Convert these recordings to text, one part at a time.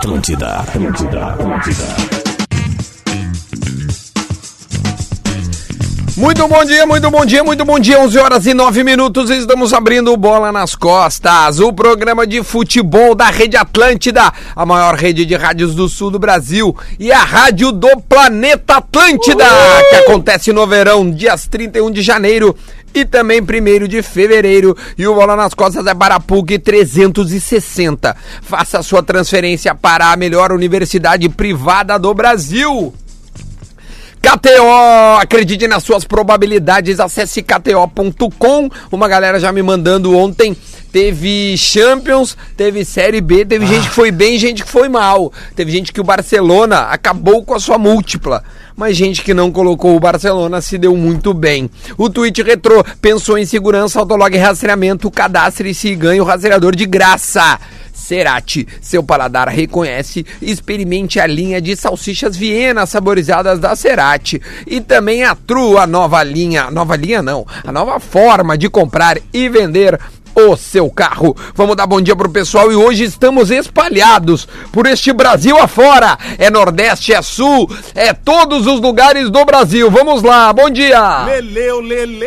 Atlântida, Atlântida, Atlântida. Muito bom dia, muito bom dia, muito bom dia. 11 horas e 9 minutos. Estamos abrindo bola nas costas. O programa de futebol da Rede Atlântida, a maior rede de rádios do sul do Brasil e a rádio do planeta Atlântida, Uhul! que acontece no verão, dias 31 de janeiro e também 1 de fevereiro. E o Bola nas Costas é para a PUC 360. Faça a sua transferência para a melhor universidade privada do Brasil. KTO, acredite nas suas probabilidades, acesse kto.com. Uma galera já me mandando ontem. Teve Champions, teve Série B, teve ah. gente que foi bem, gente que foi mal. Teve gente que o Barcelona acabou com a sua múltipla mas gente que não colocou o Barcelona se deu muito bem. O tweet retrô pensou em segurança, autolog rastreamento, cadastre-se e ganhe o rastreador de graça. Cerati, seu paladar reconhece, experimente a linha de salsichas Viena saborizadas da Cerati e também a Tru, a nova linha, nova linha não, a nova forma de comprar e vender o seu carro. Vamos dar bom dia pro pessoal e hoje estamos espalhados por este Brasil afora. É Nordeste, é Sul, é todos os lugares do Brasil. Vamos lá, bom dia! Leleu, lele!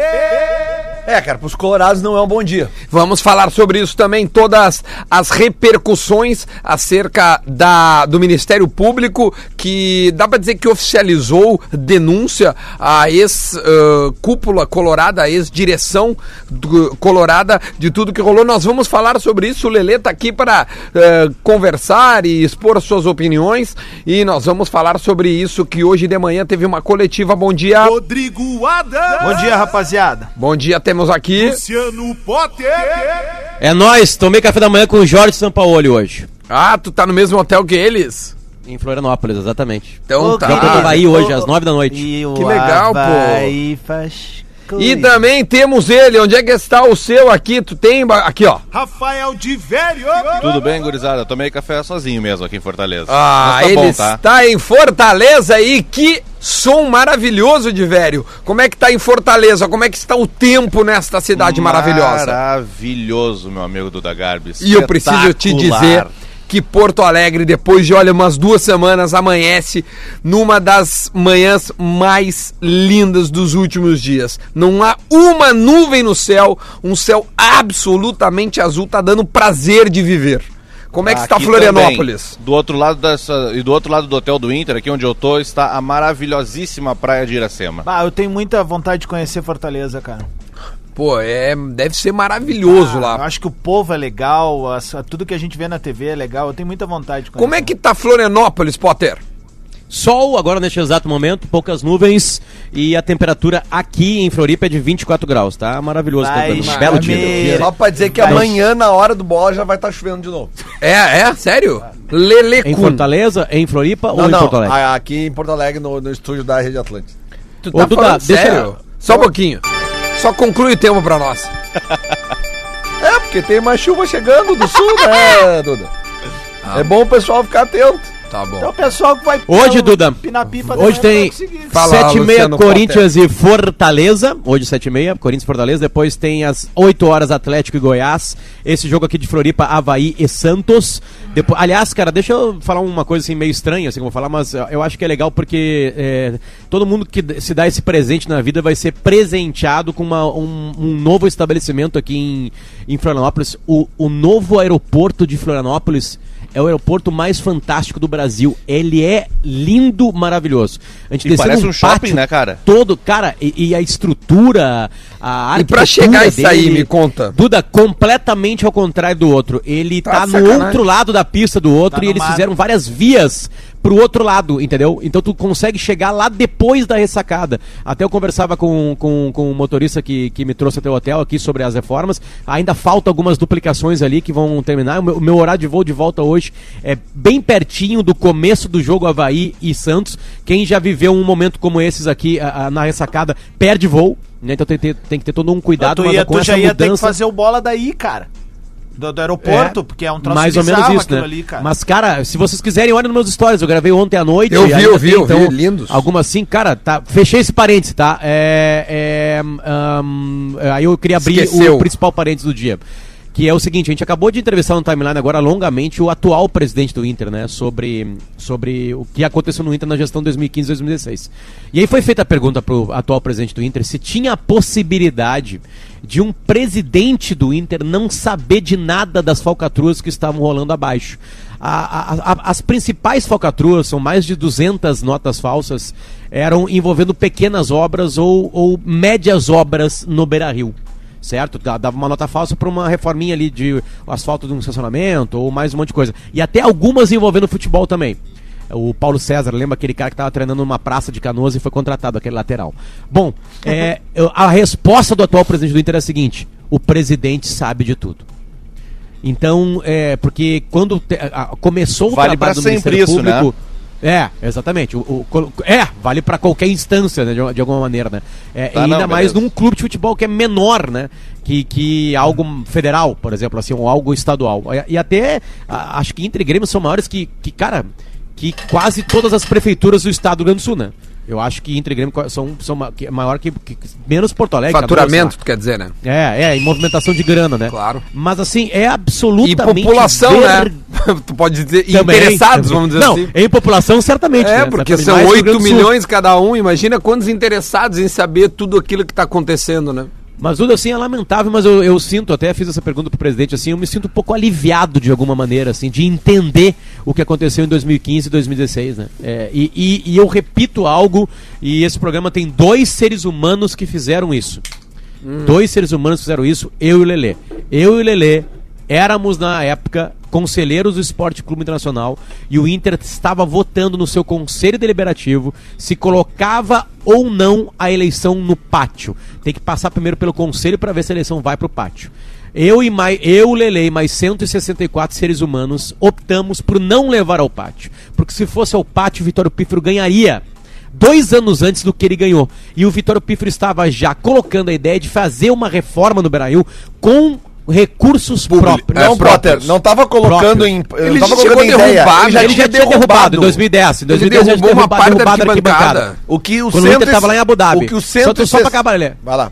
É, cara, pros colorados não é um bom dia. Vamos falar sobre isso também, todas as repercussões acerca da, do Ministério Público, que dá pra dizer que oficializou denúncia à ex-cúpula uh, colorada, à ex-direção colorada de tudo que rolou. Nós vamos falar sobre isso. O Lelê tá aqui para uh, conversar e expor suas opiniões. E nós vamos falar sobre isso que hoje de manhã teve uma coletiva. Bom dia. Rodrigo Adams. Bom dia, rapaziada. Bom dia, temos aqui. Luciano Potter. É nós. Tomei café da manhã com o Jorge Sampaoli hoje. Ah, tu tá no mesmo hotel que eles? Em Florianópolis, exatamente. Então tá. Eu tô no Havaí hoje, às nove da noite. Que legal, pô. Faz e também temos ele. Onde é que está o seu aqui? Tu tem aqui, ó. Rafael de Velho. Tudo bem, gurizada? tomei café sozinho mesmo aqui em Fortaleza. Ah, tá ele bom, tá? está em Fortaleza e que som maravilhoso de velho. Como é que tá em Fortaleza? Como é que está o tempo nesta cidade maravilhosa? Maravilhoso, meu amigo Duda Garbis. E eu preciso te dizer que Porto Alegre, depois de, olha, umas duas semanas, amanhece numa das manhãs mais lindas dos últimos dias. Não há uma nuvem no céu, um céu absolutamente azul, tá dando prazer de viver. Como é que está Florianópolis? Também, do outro lado dessa e do outro lado do hotel do Inter, aqui onde eu tô, está a maravilhosíssima praia de Iracema. Ah, eu tenho muita vontade de conhecer Fortaleza, cara. Pô, é, deve ser maravilhoso ah, lá. Eu acho que o povo é legal, as, tudo que a gente vê na TV é legal. Eu tenho muita vontade. Como é que tá Florianópolis, Potter? Sol agora neste exato momento, poucas nuvens e a temperatura aqui em Floripa é de 24 graus, tá? Maravilhoso. Vai, tá belo dia. Só pra dizer que vai. amanhã, na hora do bola, já vai estar tá chovendo de novo. É, é? Sério? Lele Em Fortaleza, em Floripa não, ou não, em Porto Alegre? Aqui em Porto Alegre, no, no estúdio da Rede Atlântica. Tu tá Ô, Duda, sério? Deixa... Só um pouquinho. Só conclui o tempo pra nós. é, porque tem mais chuva chegando do sul, né, Duda? Ah, é bom o pessoal ficar atento. Tá bom. Então o pessoal que vai Hoje, Duda, hoje tem 7 e meia Corinthians e Fortaleza. Hoje 7 e meia, Corinthians e Fortaleza. Depois tem às 8 horas Atlético e Goiás. Esse jogo aqui de Floripa, Havaí e Santos. Depois, aliás, cara, deixa eu falar uma coisa assim meio estranha, assim como vou falar, mas eu acho que é legal porque é, todo mundo que se dá esse presente na vida vai ser presenteado com uma, um, um, novo estabelecimento aqui em, em Florianópolis. O, o novo aeroporto de Florianópolis é o aeroporto mais fantástico do Brasil. Ele é lindo, maravilhoso. A gente e parece um, um shopping, né, cara? Todo, cara, e, e a estrutura, a E pra chegar isso aí, me conta. Duda, completamente ao contrário do outro. Ele tá, tá no sacanagem. outro lado da pista do outro tá e eles mar. fizeram várias vias pro outro lado, entendeu? Então tu consegue chegar lá depois da ressacada. Até eu conversava com, com, com o motorista que, que me trouxe até o hotel aqui sobre as reformas. Ainda falta algumas duplicações ali que vão terminar. O meu, o meu horário de voo de volta hoje é bem pertinho do começo do jogo Havaí e Santos. Quem já viveu um momento como esses aqui a, a, na ressacada perde voo. Né? Então tem, tem, tem, que ter todo um cuidado. Tu, ia, tu já ia mudança... ter que fazer o bola daí, cara. Do, do aeroporto, é, porque é um troço Mais ou menos isso, né? Ali, cara. Mas, cara, se vocês quiserem, olhem nos meus stories. Eu gravei ontem à noite. Eu vi, eu vi, eu então, vi, lindos. Algumas sim, cara, tá. Fechei esse parênteses, tá? É, é, um, aí eu queria abrir Esqueceu. o principal parênteses do dia. Que é o seguinte, a gente acabou de entrevistar no timeline agora longamente o atual presidente do Inter, né, sobre, sobre o que aconteceu no Inter na gestão 2015-2016. E aí foi feita a pergunta pro atual presidente do Inter se tinha a possibilidade de um presidente do Inter não saber de nada das falcatruas que estavam rolando abaixo. A, a, a, as principais falcatruas, são mais de 200 notas falsas, eram envolvendo pequenas obras ou, ou médias obras no Beira-Rio certo? Dava uma nota falsa para uma reforminha ali de asfalto de um estacionamento ou mais um monte de coisa. E até algumas envolvendo futebol também. O Paulo César, lembra aquele cara que estava treinando numa praça de canoas e foi contratado, aquele lateral. Bom, é, a resposta do atual presidente do Inter é a seguinte: o presidente sabe de tudo. Então, é, porque quando te, a, começou o vale trabalho do Ministério isso, né? Público, né? É, exatamente. O, o, é, vale para qualquer instância, né, de, de, alguma maneira, né? É, tá, ainda não, mais num clube de futebol que é menor, né? Que, que algo federal, por exemplo, assim, ou algo estadual. E, e até, a, acho que Inter e Grêmio são maiores que, que, cara, que quase todas as prefeituras do estado do Rio Grande do Sul, né? Eu acho que Inter e Grêmio são, são maior que, que menos Porto Alegre. Faturamento, tu quer dizer, né? É, é, em movimentação de grana, né? Claro. Mas assim, é absolutamente. E população, ver... né? tu pode dizer também, interessados, também. vamos dizer Não, assim. em população, certamente. É, né? porque são 8 milhões cada um. Imagina quantos interessados em saber tudo aquilo que está acontecendo, né? Mas tudo assim é lamentável, mas eu, eu, sinto, até fiz essa pergunta pro presidente, assim, eu me sinto um pouco aliviado de alguma maneira, assim, de entender o que aconteceu em 2015 e 2016, né? É, e, e, e, eu repito algo, e esse programa tem dois seres humanos que fizeram isso. Hum. Dois seres humanos fizeram isso, eu e o Lelê. Eu e o Lelê éramos na época conselheiros do Esporte Clube Internacional e o Inter estava votando no seu conselho deliberativo se colocava ou não a eleição no pátio. Tem que passar primeiro pelo conselho para ver se a eleição vai para o pátio. Eu e mais, eu, Lele mais 164 seres humanos optamos por não levar ao pátio. Porque se fosse ao pátio, o Vitório Pífero ganharia dois anos antes do que ele ganhou. E o Vitório Pífero estava já colocando a ideia de fazer uma reforma no Brasil com recursos próprios. Não, Potter, não estava colocando em. Ele já colocando em ideia. Ele já, ele já tinha derrubado em 2010. Em 2010 ele derrubou uma parte da arquibancada. O que o Quando Inter estava lá em Abu Dhabi. O que o centro só, só pra acabar, ele. Vai lá.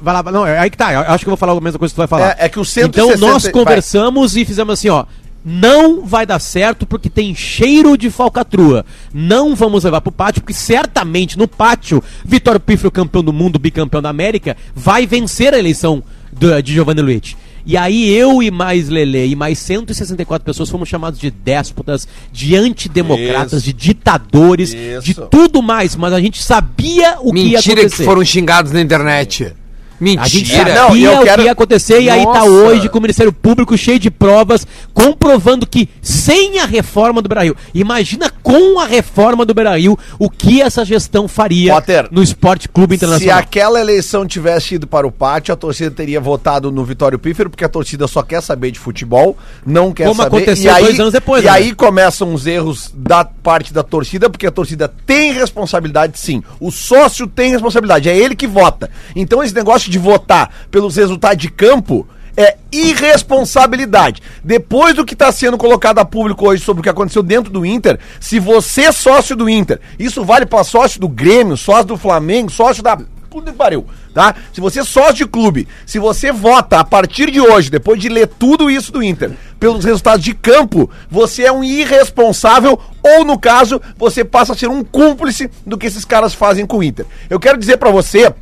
Vai lá, não, é aí que tá. Eu acho que eu vou falar a mesma coisa que tu vai falar. É, é que o centro Então nós conversamos vai. e fizemos assim, ó. Não vai dar certo porque tem cheiro de falcatrua. Não vamos levar pro pátio, porque certamente no pátio, Vitório Pifro, campeão do mundo, bicampeão da América, vai vencer a eleição do, de Giovanni Luiz. E aí eu e mais Lele e mais 164 pessoas fomos chamados de déspotas, de antidemocratas, Isso. de ditadores, Isso. de tudo mais, mas a gente sabia o Mentira que ia acontecer. Mentira que foram xingados na internet. Mentira. A gente sabia não, eu quero... o que ia acontecer Nossa. e aí tá hoje com o Ministério Público cheio de provas, comprovando que sem a reforma do Brasil, imagina com a reforma do Brasil, o que essa gestão faria Potter, no Esporte Clube Internacional. Se aquela eleição tivesse ido para o pátio, a torcida teria votado no Vitório Pífero, porque a torcida só quer saber de futebol, não quer Como saber. Como aconteceu aí, dois anos depois. E né? aí começam os erros da parte da torcida, porque a torcida tem responsabilidade sim. O sócio tem responsabilidade, é ele que vota. Então esse negócio de votar pelos resultados de campo é irresponsabilidade. Depois do que está sendo colocado a público hoje sobre o que aconteceu dentro do Inter, se você é sócio do Inter, isso vale para sócio do Grêmio, sócio do Flamengo, sócio da puta que pariu, tá? Se você é sócio de clube, se você vota a partir de hoje, depois de ler tudo isso do Inter, pelos resultados de campo, você é um irresponsável ou no caso, você passa a ser um cúmplice do que esses caras fazem com o Inter. Eu quero dizer para você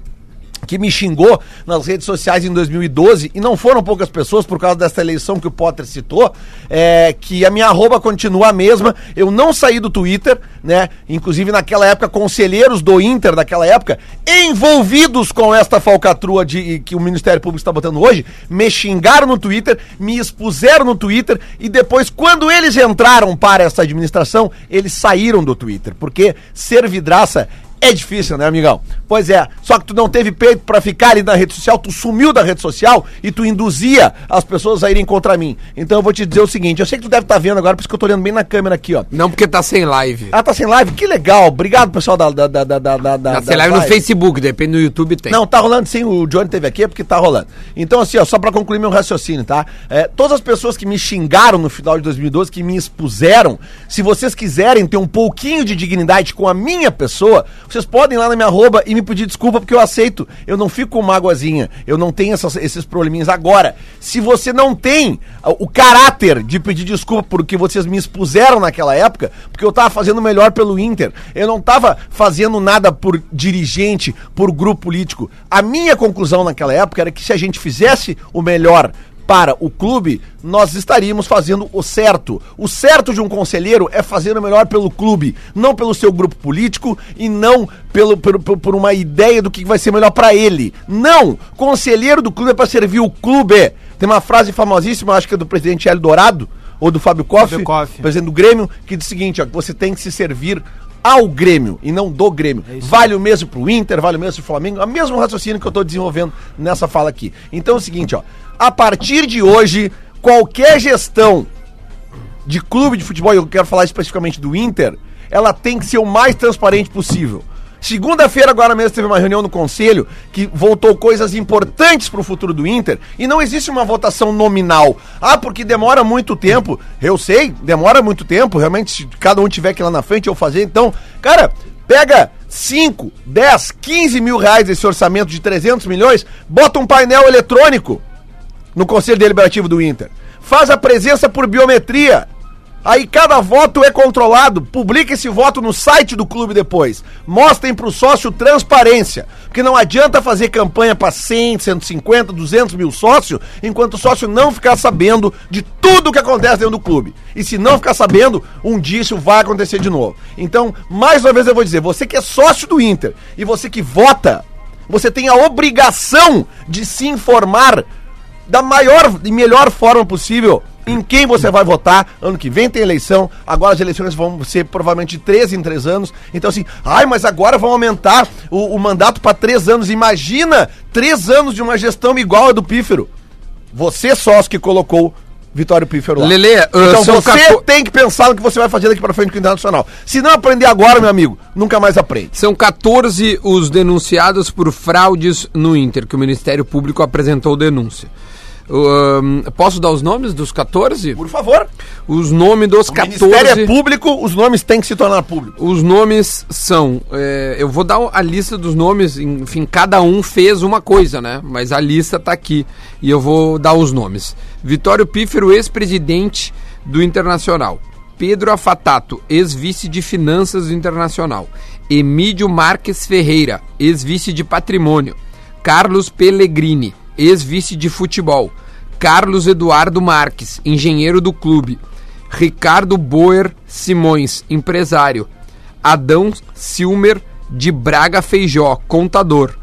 que me xingou nas redes sociais em 2012, e não foram poucas pessoas por causa dessa eleição que o Potter citou, é, que a minha arroba continua a mesma. Eu não saí do Twitter, né? Inclusive naquela época, conselheiros do Inter daquela época, envolvidos com esta falcatrua de, que o Ministério Público está botando hoje, me xingaram no Twitter, me expuseram no Twitter, e depois, quando eles entraram para essa administração, eles saíram do Twitter, porque ser vidraça é difícil, né, amigão? Pois é, só que tu não teve peito para ficar ali na rede social, tu sumiu da rede social e tu induzia as pessoas a irem contra mim. Então eu vou te dizer o seguinte, eu sei que tu deve estar tá vendo agora, por isso que eu tô olhando bem na câmera aqui, ó. Não, porque tá sem live. Ah, tá sem live? Que legal, obrigado pessoal da... da, da, da, da, tá sem live no Facebook, depende do YouTube tem. Não, tá rolando sim, o Johnny teve aqui, é porque tá rolando. Então assim, ó, só pra concluir meu raciocínio, tá? É, todas as pessoas que me xingaram no final de 2012, que me expuseram, se vocês quiserem ter um pouquinho de dignidade com a minha pessoa, Vocês podem ir lá na minha arroba e me pedir desculpa porque eu aceito. Eu não fico com mágoazinha. Eu não tenho essas- esses probleminhas. Agora, se você não tem o caráter de pedir desculpa por que vocês me expuseram naquela época, porque eu tava fazendo melhor pelo Inter, eu não tava fazendo nada por dirigente, por grupo político. A minha conclusão naquela época era que se a gente fizesse o melhor para o clube, nós estaríamos fazendo o certo. O certo de um conselheiro é fazer o melhor pelo clube, não pelo seu grupo político e não pelo, pelo- por, por uma ideia do que vai ser melhor para ele. Não! Conselheiro do clube é para servir o clube. Tem uma frase famosíssima, acho que é do presidente Hélio Dourado, ou do Fábio Koff, Fábio Koff. presidente do Grêmio, que diz o seguinte, ó, que você tem que se servir ao Grêmio e não do Grêmio. vale o mesmo pro Inter, vale o mesmo pro Flamengo, é o mesmo raciocínio que eu tô desenvolvendo nessa fala aqui. Então é o seguinte, ó, a partir de hoje, qualquer gestão de clube de futebol, e eu quero falar especificamente do Inter, ela tem que ser o mais transparente possível. Segunda-feira, agora mesmo, teve uma reunião no conselho que voltou coisas importantes para o futuro do Inter e não existe uma votação nominal. Ah, porque demora muito tempo. Eu sei, demora muito tempo. Realmente, se cada um tiver que ir lá na frente eu fazer. Então, cara, pega 5, 10, 15 mil reais esse orçamento de 300 milhões, bota um painel eletrônico no Conselho Deliberativo do Inter. Faz a presença por biometria. Aí cada voto é controlado. Publica esse voto no site do clube depois. Mostrem pro sócio transparência. Porque não adianta fazer campanha para 100, 150, 200 mil sócios, enquanto o sócio não ficar sabendo de tudo que acontece dentro do clube. E se não ficar sabendo, um dia isso vai acontecer de novo. Então, mais uma vez eu vou dizer, você que é sócio do Inter e você que vota, você tem a obrigação de se informar da maior e melhor forma possível em quem você vai votar. Ano que vem tem eleição, agora as eleições vão ser provavelmente de três em três anos. Então, assim, ai, mas agora vão aumentar o, o mandato para três anos. Imagina três anos de uma gestão igual a do Pífero. Você sócio que colocou Vitório Pífero lá. Lelê, uh, então você 14 tem que pensar no que você vai fazer daqui para frente com o Internacional. Se não aprender agora, meu amigo, nunca mais aprende. São 14 os denunciados por fraudes no Inter, que o Ministério Público apresentou denúncia. Ahn, posso dar os nomes dos 14? Por favor. Os nomes dos O 14. Ministério é público, os nomes têm que se tornar públicos. Os nomes são. é, eu vou dar a lista dos nomes, enfim, cada um fez uma coisa, né? Mas a lista tá aqui. E eu vou dar os nomes: Vitório Pífero, ex-presidente do Internacional. Pedro Afatato, ex-vice de Finanças do Internacional. Emílio Marques Ferreira, ex-vice de Patrimônio. Carlos Pellegrini, ex-vice de Futebol. Carlos Eduardo Marques, engenheiro do clube. Ricardo Boer Simões, empresário. Adão Silmer de Braga Feijó, contador.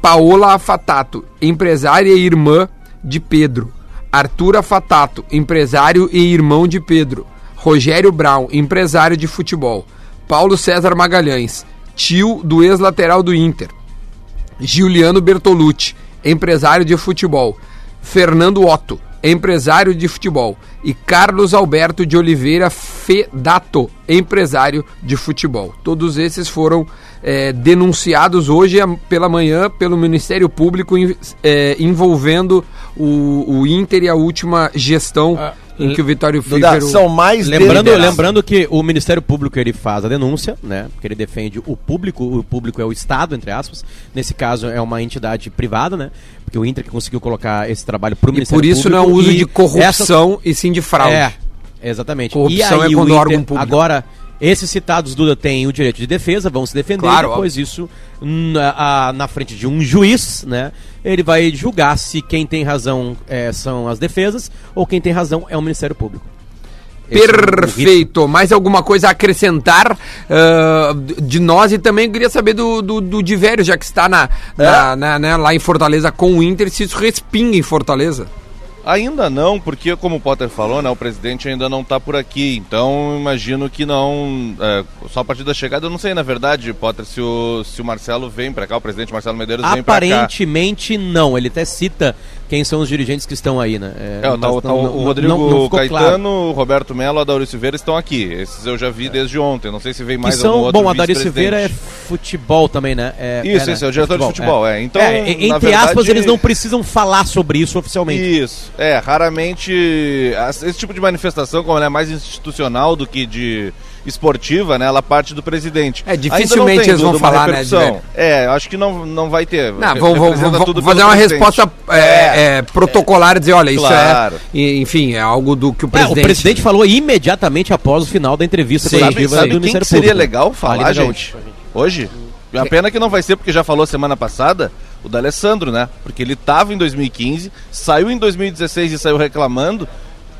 Paola Afatato, empresária e irmã de Pedro. Arthur Afatato, empresário e irmão de Pedro. Rogério Brown, empresário de futebol. Paulo César Magalhães, tio do ex-lateral do Inter. Giuliano Bertolucci, empresário de futebol. Fernando Otto, empresário de futebol. E Carlos Alberto de Oliveira Fedato, empresário de futebol. Todos esses foram eh, denunciados hoje am- pela manhã pelo Ministério Público eh, envolvendo o, o Inter e a última gestão em que o Vitório Fífero... são mais Lembrando, deliberados. lembrando que o Ministério Público ele faz a denúncia, né? Porque ele defende o público, o público é o Estado, entre aspas. Nesse caso é uma entidade privada, né? Porque o Inter que conseguiu colocar esse trabalho pro E Ministério por isso não é Público uso de corrupção e sim de fraude. É, exatamente. Corrupção é o quando o órgão público- Agora, esses citados Duda têm o direito de defesa, vão se defender, Claro, depois isso, na, a- na frente de um juiz, né? Ele vai julgar se quem tem razão é, são as defesas ou quem tem razão é o Ministério Público. Esse é. Perfeito. Mais alguma coisa a acrescentar ah, de nós e também queria saber do, do, do Divério, já que está na, na- na- né, lá em Fortaleza com o Inter, se isso respinga em Fortaleza. Ainda não, porque como o Potter falou, né, o presidente ainda não está por aqui, então imagino que não, é, só a partir da chegada, eu não sei na verdade, Potter, se o, se o Marcelo vem para cá, o presidente Marcelo Medeiros vem para cá. Aparentemente não, ele até cita quem são os dirigentes que estão aí, né? É, tá, mas tá, não- o Rodrigo não- não Caetano, claro. o Roberto Melo, a Dauri Silveira estão aqui. Esses eu já vi desde ontem. Não sei se vem Que mais são, algum outro bom, a Dari Silveira é futebol também, né? É, Isso, né? isso, é o diretor de futebol, é. Então, É, entre aspas, verdade- eles não precisam falar sobre isso oficialmente. Isso. É, raramente esse tipo de manifestação, como ela é mais institucional do que de, esportiva, né, ela parte do presidente. É, dificilmente eles vão falar, né? É, acho que não, não vai ter. Não, vou- tudo vou fazer uma presidente. resposta é, é, protocolar e dizer, olha, isso Claro. é, e- enfim, é algo do que o É, presidente... o presidente falou imediatamente após o final da entrevista Sim. Sabe, coletiva sabe do quem Ministério que seria Público. legal falar, gente? Hoje? A pena que não vai ser, porque já falou semana passada, o D'Alessandro, né? Porque ele tava em 2015, saiu em 2016 e saiu reclamando.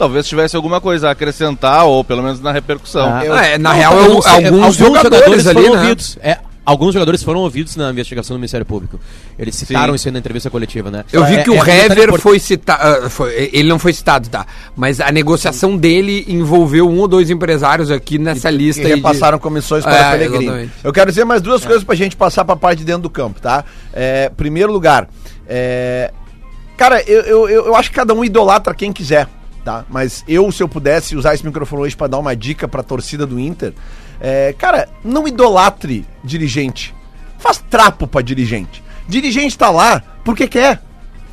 Talvez tivesse alguma coisa a acrescentar, ou pelo menos na repercussão. Ah. Ah, é, na Não, real, eu eu- sei, alguns, jogadores, ali, foram né? ouvidos. É, alguns jogadores foram ouvidos na investigação do Ministério Público. Eles citaram isso aí na entrevista coletiva, né? Eu vi É- que o é Hever foi citado. ele não foi citado, tá? Mas a negociação dele envolveu um ou dois empresários aqui nessa lista. que aí de- comissões para É, Pellegrini. exatamente. Eu quero dizer mais duas coisas pra gente passar pra parte de dentro do campo, tá? É, primeiro lugar, é, cara, eu, eu, eu eu acho que cada um idolatra quem quiser, tá? Mas eu, se eu pudesse usar esse microfone hoje pra dar uma dica pra torcida do Inter, é, cara, não idolatre dirigente. Faz trapo pra dirigente. Dirigente tá lá porque quer.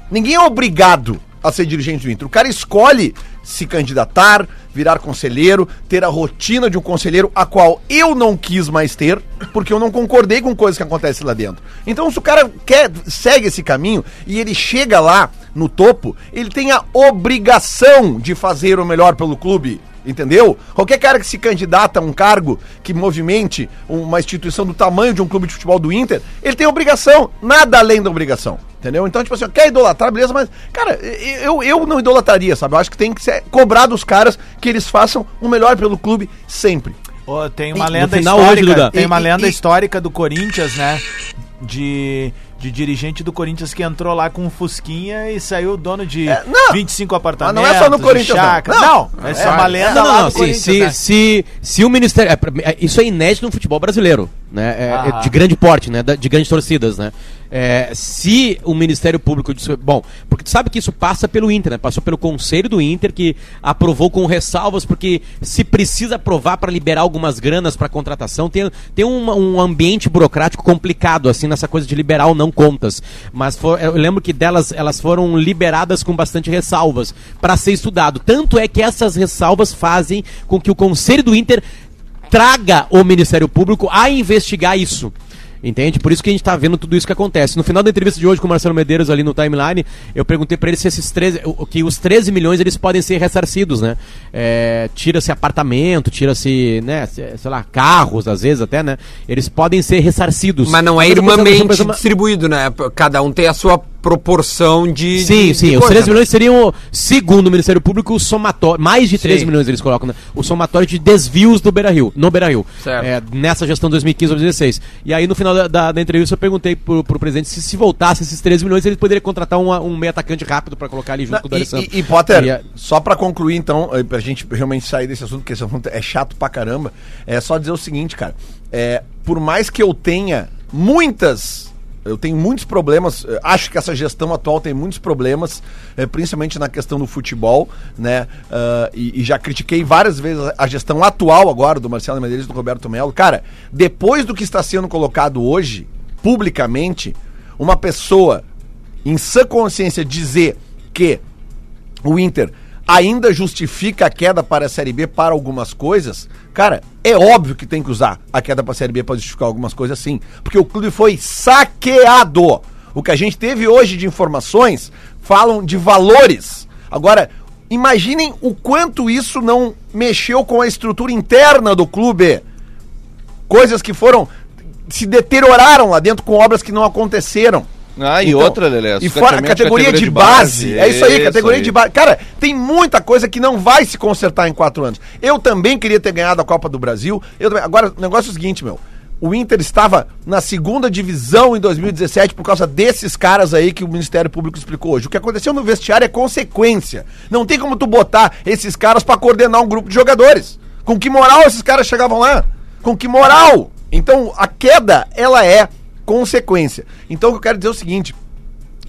Ninguém é obrigado a ser dirigente do Inter. O cara escolhe se candidatar, virar conselheiro, ter a rotina de um conselheiro, a qual eu não quis mais ter, porque eu não concordei com coisas que acontecem lá dentro. Então, se o cara quer, segue esse caminho e ele chega lá no topo, ele tem a obrigação de fazer o melhor pelo clube. Entendeu? Qualquer cara que se candidata a um cargo que movimente uma instituição do tamanho de um clube de futebol do Inter, ele tem obrigação, nada além da obrigação. Entendeu? Então, tipo assim, quer idolatrar, beleza, mas, cara, eu, eu não idolatraria, sabe? Eu acho que tem que ser cobrado dos caras que eles façam o melhor pelo clube sempre. Ô, tem uma No lenda final histórica. hoje. Tem uma E- lenda e- histórica do Corinthians, né? De, de dirigente do Corinthians que entrou lá com um Fusquinha e saiu dono de É, não. 25 apartamentos. Mas não é só no Corinthians, não. Não. Não, essa É, é, uma lenda Não, não, lá não, do sim, Corinthians, se, né? se, se o Ministério. é, é, isso é inédito no futebol brasileiro, né? É, é Ah. de grande porte, né? De grandes torcidas, né? É, se o Ministério Público disse. Bom, porque tu sabe que isso passa pelo Inter, né? Passou pelo Conselho do Inter, que aprovou com ressalvas, porque se precisa aprovar para liberar algumas granas para contratação, tem, tem uma- um ambiente burocrático complicado, assim, nessa coisa de liberar ou não contas. Mas for- eu lembro que delas elas foram liberadas com bastante ressalvas para ser estudado. Tanto é que essas ressalvas fazem com que o Conselho do Inter traga o Ministério Público a investigar isso. Entende? Por isso que a gente tá vendo tudo isso que acontece. No final da entrevista de hoje com o Marcelo Medeiros ali no timeline, eu perguntei pra ele se esses 13, o- que os 13 milhões eles podem ser ressarcidos, né? É, tira-se apartamento, tira-se, né, se- sei lá, carros às vezes até, né? Eles podem ser ressarcidos. Mas não é pensando- distribuído, né? Cada um tem a sua proporção de. Sim, de- sim. de os coisa, 13 né? milhões seriam, segundo o Ministério Público, o somatório. Mais de 13 Sim. milhões eles colocam, né? O somatório de desvios do Beira Rio, no Beira Rio. Certo. É, nessa gestão 2015 ou 2016. E aí, no final da, da, da entrevista, eu perguntei pro, pro presidente se se voltasse esses 13 milhões, ele poderia contratar um, um meio atacante rápido pra colocar ali junto Não, com o e, D'Alessandro. e, e, Potter, E só pra concluir então, eh, pra gente realmente sair desse assunto, porque esse assunto é chato pra caramba, é só dizer o seguinte, cara. É, por mais que eu tenha muitas. Eu tenho muitos problemas, eh, acho que essa gestão atual tem muitos problemas, eh, principalmente na questão do futebol, né? Ah, e, e já critiquei várias vezes a- a gestão atual agora do Marcelo Medeiros e do Roberto Melo. Cara, depois do que está sendo colocado hoje, publicamente, uma pessoa em sã consciência dizer que o Inter ainda justifica a queda para a Série B para algumas coisas, cara, é óbvio que tem que usar a queda para a Série B para justificar algumas coisas sim, porque o clube foi saqueado. O que a gente teve hoje de informações falam de valores. Agora, imaginem o quanto isso não mexeu com a estrutura interna do clube. Coisas que foram se deterioraram lá dentro com obras que não aconteceram. Ah, e Então, outra, Lelé. E fora a categoria, de, base. É isso aí, categoria de base. Cara, tem muita coisa que não vai se consertar em quatro anos. Eu também queria ter ganhado a Copa do Brasil. Eu também- Agora, o negócio é o seguinte, meu. O Inter estava na segunda divisão em 2017 por causa desses caras aí que o Ministério Público explicou hoje. O que aconteceu no vestiário é consequência. Não tem como tu botar esses caras pra coordenar um grupo de jogadores. Com que moral esses caras chegavam lá? Com que moral? Então, a queda, ela é consequência. Então, o que eu quero dizer é o seguinte: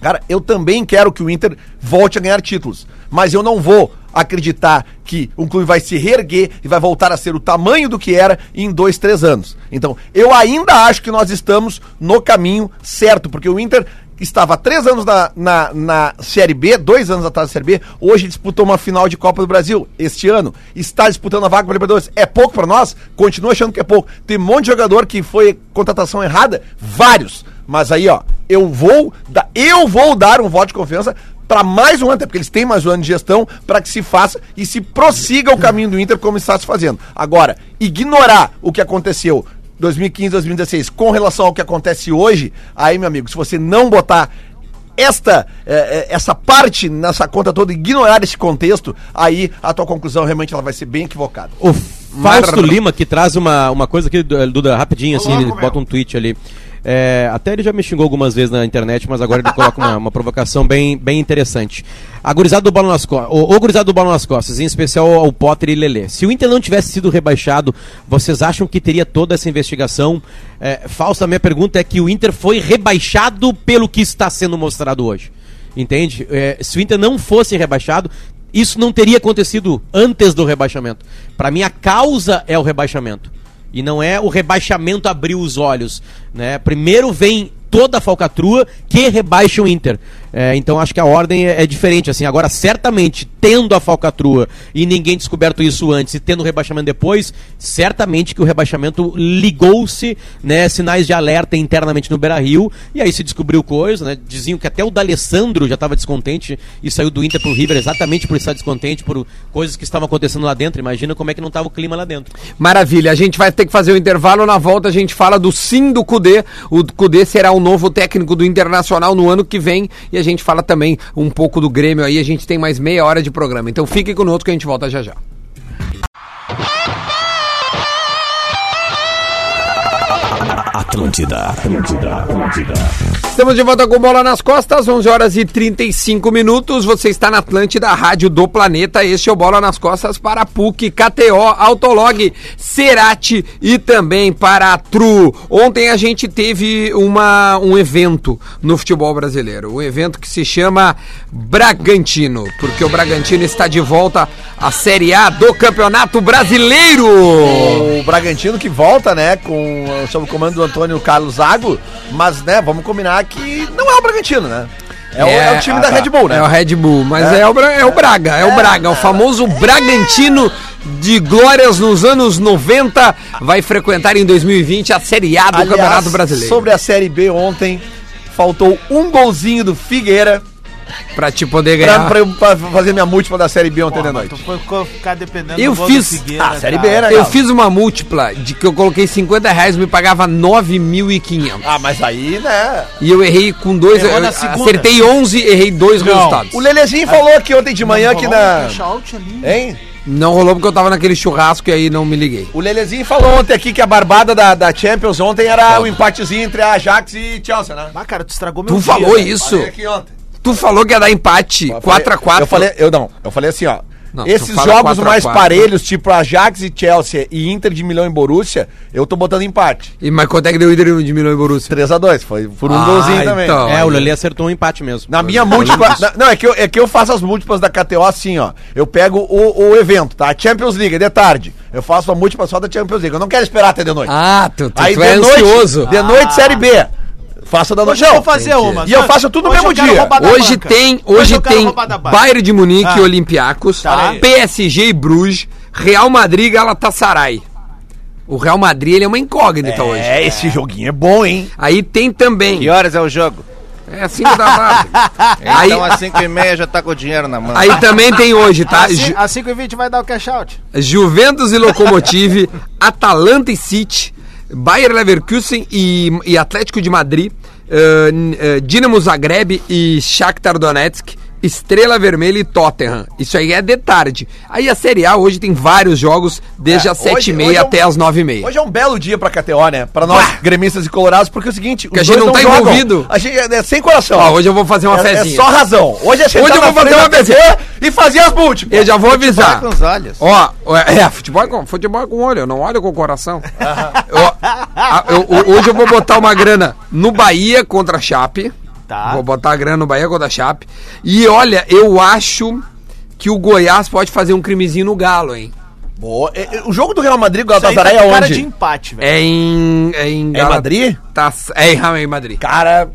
Cara, eu também quero que o Inter volte a ganhar títulos. Mas eu não vou acreditar que um clube vai se reerguer e vai voltar a ser o tamanho do que era em dois, três anos. Então, eu ainda acho que nós estamos no caminho certo, porque o Inter estava há três anos na, na, na Série B, dois anos atrás da Série B, hoje disputou uma final de Copa do Brasil este ano. Está disputando a vaga para Libertadores. É pouco para nós? Continua achando que é pouco. Tem um monte de jogador que foi contratação errada? Vários. Mas aí, ó, eu vou, da, eu vou dar um voto de confiança para mais um ano, até porque eles têm mais um ano de gestão, para que se faça e se prossiga o caminho do Inter como está se fazendo. Agora, ignorar o que aconteceu 2015, 2016 com relação ao que acontece hoje, aí, meu amigo, se você não botar esta eh, eh, essa parte nessa conta toda, ignorar esse contexto, aí a tua conclusão realmente ela vai ser bem equivocada. O Fausto Lima que traz uma, uma coisa aqui, Duda, rapidinho, assim, ele bota um tweet ali. É, até ele já me xingou algumas vezes na internet, mas agora ele coloca uma, uma provocação bem, bem interessante. A gurizada do Bola nas Costas, o, o do Bola nas Costas, em especial ao Potter e Lelê. Se o Inter não tivesse sido rebaixado, vocês acham que teria toda essa investigação? É, Fausto, a minha pergunta é que o Inter foi rebaixado pelo que está sendo mostrado hoje. Entende? É, se o Inter não fosse rebaixado, isso não teria acontecido antes do rebaixamento. Para mim, a causa é o rebaixamento. E não é o rebaixamento abrir os olhos. Né? Primeiro vem toda a falcatrua que rebaixa o Inter. É, então acho que a ordem é, é, diferente. assim Agora, certamente, tendo a falcatrua e ninguém descoberto isso antes e tendo o rebaixamento depois, certamente que o rebaixamento ligou-se, né, sinais de alerta internamente no Beira Rio, e aí se descobriu coisa, né? Diziam que até o D'Alessandro já estava descontente e saiu do Inter pro River exatamente por estar descontente, por coisas que estavam acontecendo lá dentro. Imagina como é que não estava o clima lá dentro. Maravilha, a gente vai ter que fazer o intervalo. Na volta a gente fala do sim do Cudê. O Cudê será o novo técnico do Internacional no ano que vem. E a gente fala também um pouco do Grêmio aí. A gente tem mais meia hora de programa. Então fique conosco que a gente volta já já. Atlântida, Atlântida, Atlântida. Estamos de volta com bola nas costas, 11 horas e 35 minutos. Você está na Atlântida, Rádio do Planeta. Este é o Bola nas Costas para PUC, KTO, Autolog, Cerati e também para a Tru. Ontem a gente teve uma, um evento no futebol brasileiro, um evento que se chama Bragantino, porque o Bragantino está de volta à Série A do Campeonato Brasileiro. O Bragantino que volta, né, com sob o comando do Antônio Carlos Zago, mas, né, vamos combinar que não é o Bragantino, né? É, o, é o time ah, da tá. Red Bull, né? É o Red Bull, mas é, o, Bra- é o Braga, é, o Braga, o famoso Bragantino de glórias nos anos 90, vai frequentar em 2020 a Série A do Aliás, Campeonato Brasileiro. Sobre a Série B ontem, faltou um golzinho do Figueira Pra te poder pra, ganhar. pra eu pra fazer minha múltipla da Série B ontem Porra, de noite. tu foi ficar dependendo Eu gol fiz- do Figueira, Ah, Série cara. B, né? Eu Galo? fiz uma múltipla de que eu coloquei 50 reais, me pagava 9.500. Ah, mas aí, né? E eu errei com dois, eu acertei 11, errei dois Não. resultados. O Lelezinho falou aqui ontem de manhã um na. out ali. Hein? Não rolou porque eu tava naquele churrasco e aí não me liguei. O Lelezinho falou ontem aqui que a barbada da, da Champions ontem era o empatezinho entre a Ajax e Chelsea, né? Ah, cara, tu estragou meu Tu dia, falou velho. isso? Falei aqui ontem. Tu falou que ia dar empate, Eu falei- 4x4. Eu falei, eu não, eu falei assim, ó. Não, esses jogos 4 a mais 4. parelhos, tipo Ajax e Chelsea e Inter de Milão e Borussia, eu tô botando empate. E, mas quanto é que deu o Inter de Milão e Borussia? 3x2, foi por um Ah, golzinho também. então. É, o Lelê acertou um empate mesmo. Na minha múltipla. na- não, é que, eu, é que eu faço as múltiplas da KTO assim, ó. Eu pego o, o evento, tá? Champions League, é de tarde. Eu faço a múltipla só da Champions League. Eu não quero esperar até de noite. Ah, tu, tu, Aí tu de é noite, ansioso. De noite, Série B. Faço da noite. Hoje eu vou fazer uma. E eu faço tudo no Hoje mesmo dia. Hoje banca. tem, hoje quero tem. Bayern de Munique Ah. e Olympiacos, Tá. PSG e Bruges, Real Madrid e Galatasaray. O Real Madrid ele é uma incógnita hoje. É, esse joguinho é bom, hein? Aí tem também. Que horas é o jogo? É 5 da tarde. aí, Então às 5 e meia já tá com o dinheiro na mão. aí também tem hoje, tá? Às Ju- cin- Às 5h20 vai dar o cash out. Juventus e Lokomotiv, Atalanta e City, Bayer Leverkusen e, e Atlético de Madrid, n- eh, Dinamo Zagreb e Shakhtar Donetsk, Estrela Vermelha e Tottenham. Isso aí é de tarde. Aí a Série A hoje tem vários jogos, desde É, as sete hoje- e meia hoje é um- até as nove e meia. Hoje é um belo dia pra KTO, né? Pra nós, gremistas e colorados, porque é o seguinte... Porque a gente dois não tá jogam. envolvido. A gente é, é sem coração. Ó, hoje eu vou fazer uma é, é fezinha. só razão. Hoje é Hoje eu vou fazer uma TV e fazer as múltiplas. Eu já vou avisar. com os olhos. Ó, é, futebol é com, futebol é com olho, eu não olho com o coração. Ó, a- eu- hoje eu vou botar uma grana no Bahia contra a Chape. Tá. Vou botar a grana no Bahia contra a Chape. E olha, eu acho que o Goiás pode fazer um crimezinho no Galo, hein? Boa. É, é, O jogo do Real Madrid com o Isso aí tá Galatasaray é com cara onde? de empate, velho. É em. É em, É em Madrid? Tá, é em Madrid. Cara,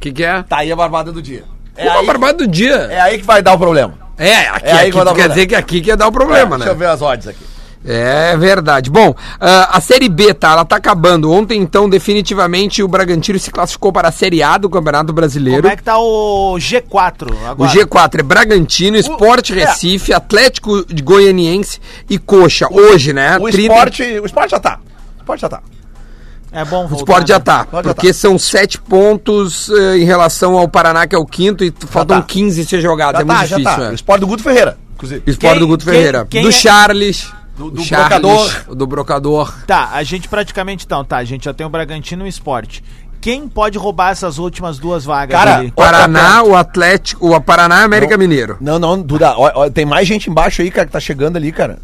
que, que é? Tá aí a barbada do dia. É Uma aí, barbada do dia. é aí que vai dar o problema. É, aqui, É aí aqui que vai dar quer problema. dizer que aqui que ia dar o problema, É, né? Deixa eu ver as odds aqui. É verdade. Bom, ah, a Série B, tá? Ela tá acabando. Ontem, então, definitivamente, o Bragantino se classificou para a Série A do Campeonato Brasileiro. Como é que tá o G4 O agora? G4 é Bragantino, Esporte é. Recife, Atlético de Goianiense e Coxa. Hoje, né? O 30 esporte, o esporte já tá. O esporte já tá. É bom O voltar, esporte já né? tá, Pode já porque são sete pontos eh, em relação ao Paraná, que é o quinto, e t- faltam tá. 15 ser jogados. Já é tá, muito já difícil, tá. é. O esporte do Guto Ferreira, inclusive. Esporte Quem- do Guto quem- Ferreira. quem do é- Charles. Do- o do Charles, Brocador. Do Brocador. Tá, a gente praticamente então, tá, a gente já tem o Bragantino e o Esporte. Quem pode roubar essas últimas duas vagas Cara, ali? Paraná, o Atlético, o Paraná e América Mineiro. Não, não, Duda, ó, ó, tem mais gente embaixo aí, cara, que tá chegando ali, cara.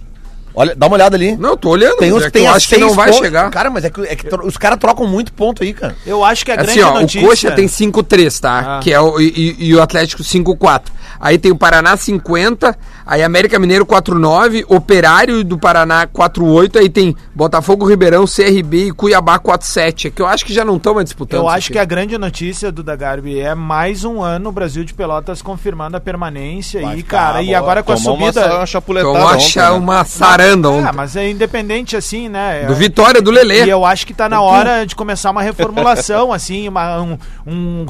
Olha, dá uma olhada ali. Não, eu tô olhando, Tem uns é que tem eu acho que não vai pontos. chegar. Cara, mas é que, é que os caras trocam muito ponto aí, cara. Eu acho que a Assim, grande ó, notícia... o Coxa tem 5-3, tá? Ah. Que é o, e, e- e o Atlético 5-4. Aí tem o Paraná 50, aí América Mineiro 4-9, Operário do Paraná 4-8, aí tem Botafogo, Ribeirão, CRB e Cuiabá 4-7. É que eu acho que já não estão mais disputando. Eu acho que a grande notícia do Dagarbi é mais um ano o Brasil de Pelotas confirmando a permanência Vai ficar cara. E boa. agora com a Tomou uma, subida. uma chapuletada Então ontem, né? uma saranda Ah, ontem. mas é independente assim, né? Do Vitória, do Lelê. E eu acho que tá na hora de começar uma reformulação, assim, uma- um, um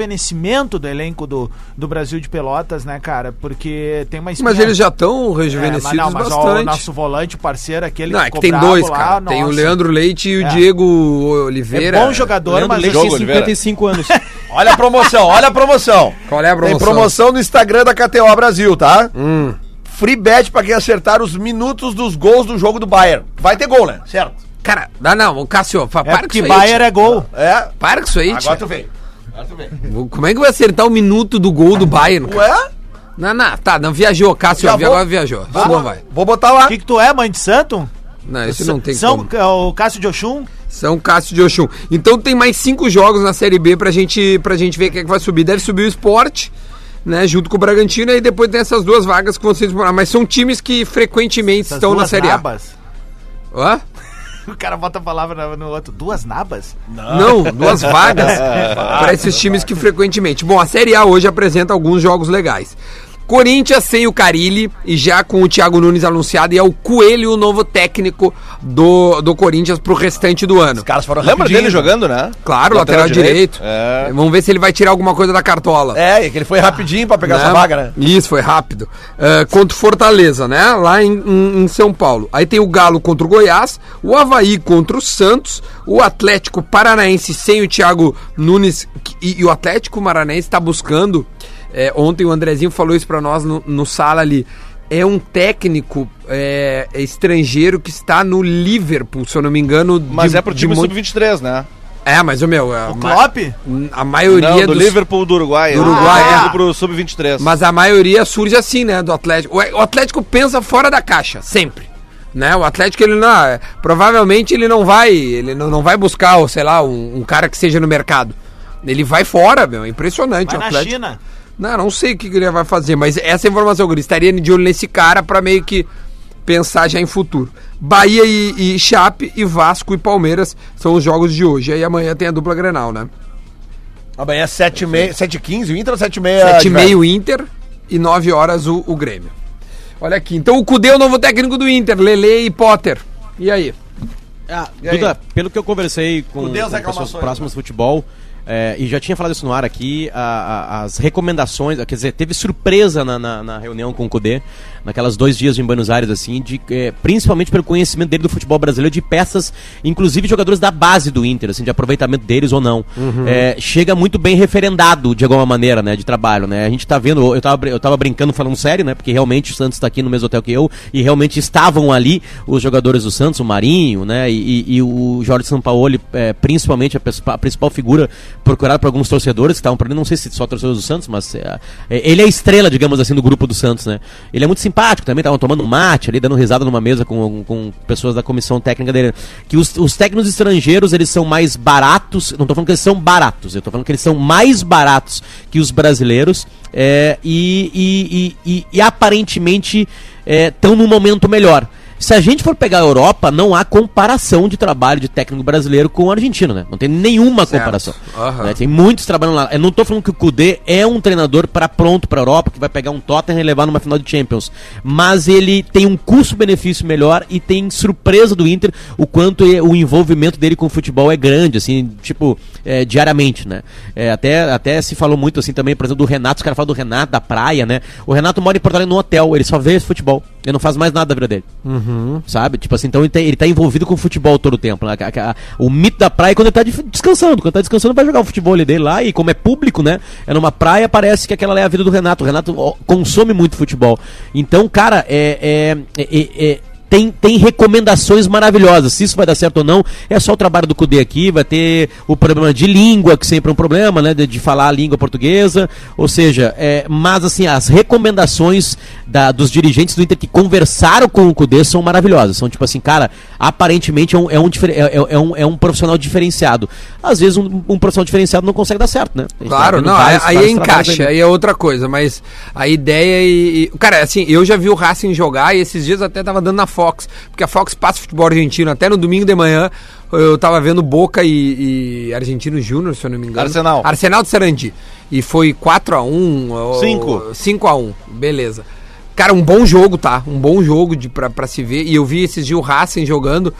rejuvenescimento do elenco do, do Brasil de Pelotas, né, cara? Porque tem uma Mas eles já estão É, mas rejuvenescidos não, mas ó, bastante. o nosso volante parceiro, aquele Não, é que tem dois, lá, cara. Tem o nossa. Leandro Leite e o É. Diego Oliveira. É bom jogador, Leandro mas Leite Jogo, tem Oliveira. 55 anos. Olha a promoção, olha a promoção. Qual é a promoção? Tem promoção no Instagram da KTO Brasil, tá? Hum. Free bet pra quem acertar os minutos dos gols do jogo do Bayern. Vai ter gol, né? Certo? Cara, dá não, o Cássio, é para porque isso aí. Bayer tia. é gol. É. Para com isso aí, tia. Agora tu vem. Agora tu vem. Como é que vai acertar o minuto do gol do Bayern? cara? Ué? Não, não, tá, não viajou, Cássio, Já agora vou- viajou. Isso Vou, não vai. vou botar lá. O que, que tu é, mãe de santo? Não, esse não tem São como. o Cássio de Oxum? São Cássio de Oxum. Então tem mais cinco jogos na Série B pra gente, pra gente ver quem é que vai subir. Deve subir o Sport, né, junto com o Bragantino, e depois tem essas duas vagas que vão ser. Mas são times que frequentemente Essas estão na duas Série A. nabas? Hã? O cara bota a palavra no- no outro. Duas nabas? Não, duas vagas para esses times que frequentemente. Bom, a Série A hoje apresenta alguns jogos legais. Corinthians sem o Carilli e já com o Thiago Nunes anunciado e é o Coelho o novo técnico do, do Corinthians pro restante do ano. Os caras foram Lembra dele jogando, né? Claro, lateral, direito. É. Vamos ver se ele vai tirar alguma coisa da cartola. É, e que ele foi rapidinho pra pegar né? essa vaga, né? Isso, foi rápido. É, contra o Fortaleza, né? Lá em, em- em São Paulo. Aí tem o Galo contra o Goiás, o Havaí contra o Santos, o Atlético Paranaense sem o Thiago Nunes. E, e o Atlético Paranaense está buscando. É, ontem o Andrezinho falou isso pra nós no, no sala ali. É um técnico é, estrangeiro que está no Liverpool, se eu não me engano. Mas de- é pro time muito- sub-23, né? É, mas o meu. O Klopp? a maioria Não, do dos- Liverpool do Uruguai. Do Uruguai, tá é. pro sub-23. Mas a maioria surge assim, né, do Atlético. O Atlético pensa fora da caixa, sempre. Né? O Atlético, ele não. é, Provavelmente ele não vai. Ele não, não vai buscar, sei lá, um, um cara que seja no mercado. Ele vai fora, meu. É impressionante Vai o na Atlético. China. Não, não sei o que que ele vai fazer, mas essa informação que ele estaria de olho nesse cara pra meio que pensar já em futuro. Bahia e, e Chape e Vasco e Palmeiras são os jogos de hoje. Aí amanhã tem a dupla Grenal, né? Amanhã é 7h15, o Inter ou 7h30? 7 e meio Inter e 9 horas o, o Grêmio. Olha aqui, então o Cudê é o novo técnico do Inter, Lele e Potter. E aí? Ah, E aí? Duda, pelo que eu conversei com, Com pessoas próximas do futebol, é, e já tinha falado isso no ar aqui, a- a- as recomendações, quer dizer, teve surpresa na, na- na reunião com o Cudê, naquelas dois dias em Buenos Aires, assim, de, é, principalmente pelo conhecimento dele do futebol brasileiro, de peças, inclusive jogadores da base do Inter, assim, de aproveitamento deles ou não. É, chega muito bem referendado, de alguma maneira, né, de trabalho, né? A gente tá vendo, eu tava, eu tava brincando falando sério, né, porque realmente o Santos tá aqui no mesmo hotel que eu, e realmente estavam ali os jogadores do Santos, o Marinho, né, e, e- o Jorge Sampaoli, é, principalmente a, a principal figura procurada por alguns torcedores que estavam não sei se só torcedores do Santos, mas é, é, ele é a estrela, digamos assim, do grupo do Santos, né? Ele é muito simpático também, estavam tomando mate ali, dando risada numa mesa com, com pessoas da comissão técnica dele. Que os, os técnicos estrangeiros, eles são mais baratos, não tô falando que eles são baratos, eu tô falando que eles são mais baratos que os brasileiros é, e, e, e, e- e aparentemente estão num momento melhor. Se a gente for pegar a Europa, não há comparação de trabalho de técnico brasileiro com o argentino, né? Não tem nenhuma Certo. comparação. Aham. né? Tem muitos trabalhando lá. Eu não tô falando que o Kudê é um treinador para pronto pra Europa, que vai pegar um Tottenham e levar numa final de Champions. Mas ele tem um custo-benefício melhor e tem surpresa do Inter o quanto o envolvimento dele com o futebol é grande, assim, tipo, é, diariamente, né? É, até, até se falou muito assim também, por exemplo, do Renato, os caras falam do Renato, da praia, né? O Renato mora em Porto Alegre no hotel, ele só vê esse futebol. Ele não faz mais nada da vida dele. Sabe? Tipo assim, então ele tá, ele tá envolvido com o futebol todo o tempo. né? O mito da praia é quando ele tá descansando. Quando tá descansando, vai jogar o futebol dele lá. E como é público, né? É numa praia, parece que aquela é a vida do Renato. O Renato consome muito futebol. Então, cara, é. é- é- é- tem, tem recomendações maravilhosas. Se isso vai dar certo ou não, é só o trabalho do Cudê aqui. Vai ter o problema de língua, que sempre é um problema, né? De, de falar a língua portuguesa. Ou seja, é, mas assim, as recomendações da- dos dirigentes do Inter que conversaram com o Cudê são maravilhosas. São tipo assim, cara, aparentemente é um, é um, é, é- é um, é um profissional diferenciado. Às vezes um, um profissional diferenciado não consegue dar certo, né? Tá Claro, não, vários- aí vários encaixa, aí. aí é outra coisa, mas a ideia e, e- Cara, assim, eu já vi o Racing jogar e esses dias até tava dando na Fox, porque a Fox passa futebol argentino até no domingo de manhã. Eu tava vendo Boca e, e Argentino Júnior, se eu não me engano. Arsenal. Arsenal de Sarandi. E foi 4x1. ou- Cinco. 5x1, beleza. Cara, um bom jogo, tá? Um bom jogo de, pra, pra se ver. E eu vi esses dias o Racing jogando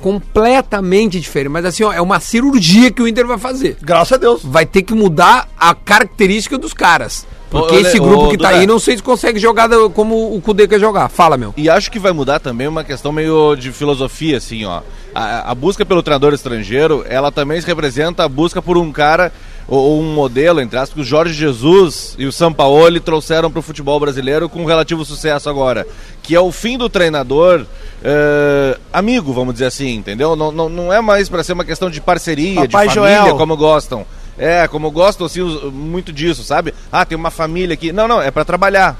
completamente diferente. Mas assim, ó, é uma cirurgia que o Inter vai fazer Graças a Deus. vai ter que mudar a característica dos caras. Porque Ô, esse grupo ô, que tá Duda. aí, não sei se consegue jogar como o Kudê quer jogar. Fala, meu. E acho que vai mudar também uma questão meio de filosofia, assim, ó. A, a busca pelo treinador estrangeiro, ela também se representa a busca por um cara ou, ou um modelo, entre aspas, que o Jorge Jesus e o Sampaoli trouxeram para o futebol brasileiro com relativo sucesso agora. Que é o fim do treinador eh, amigo, vamos dizer assim, entendeu? Não, não, não é mais para ser uma questão de parceria, Papai de família, Joel. como gostam. É, como gostam, assim, os- muito disso, sabe? Ah, tem uma família aqui. Não, não, é para trabalhar.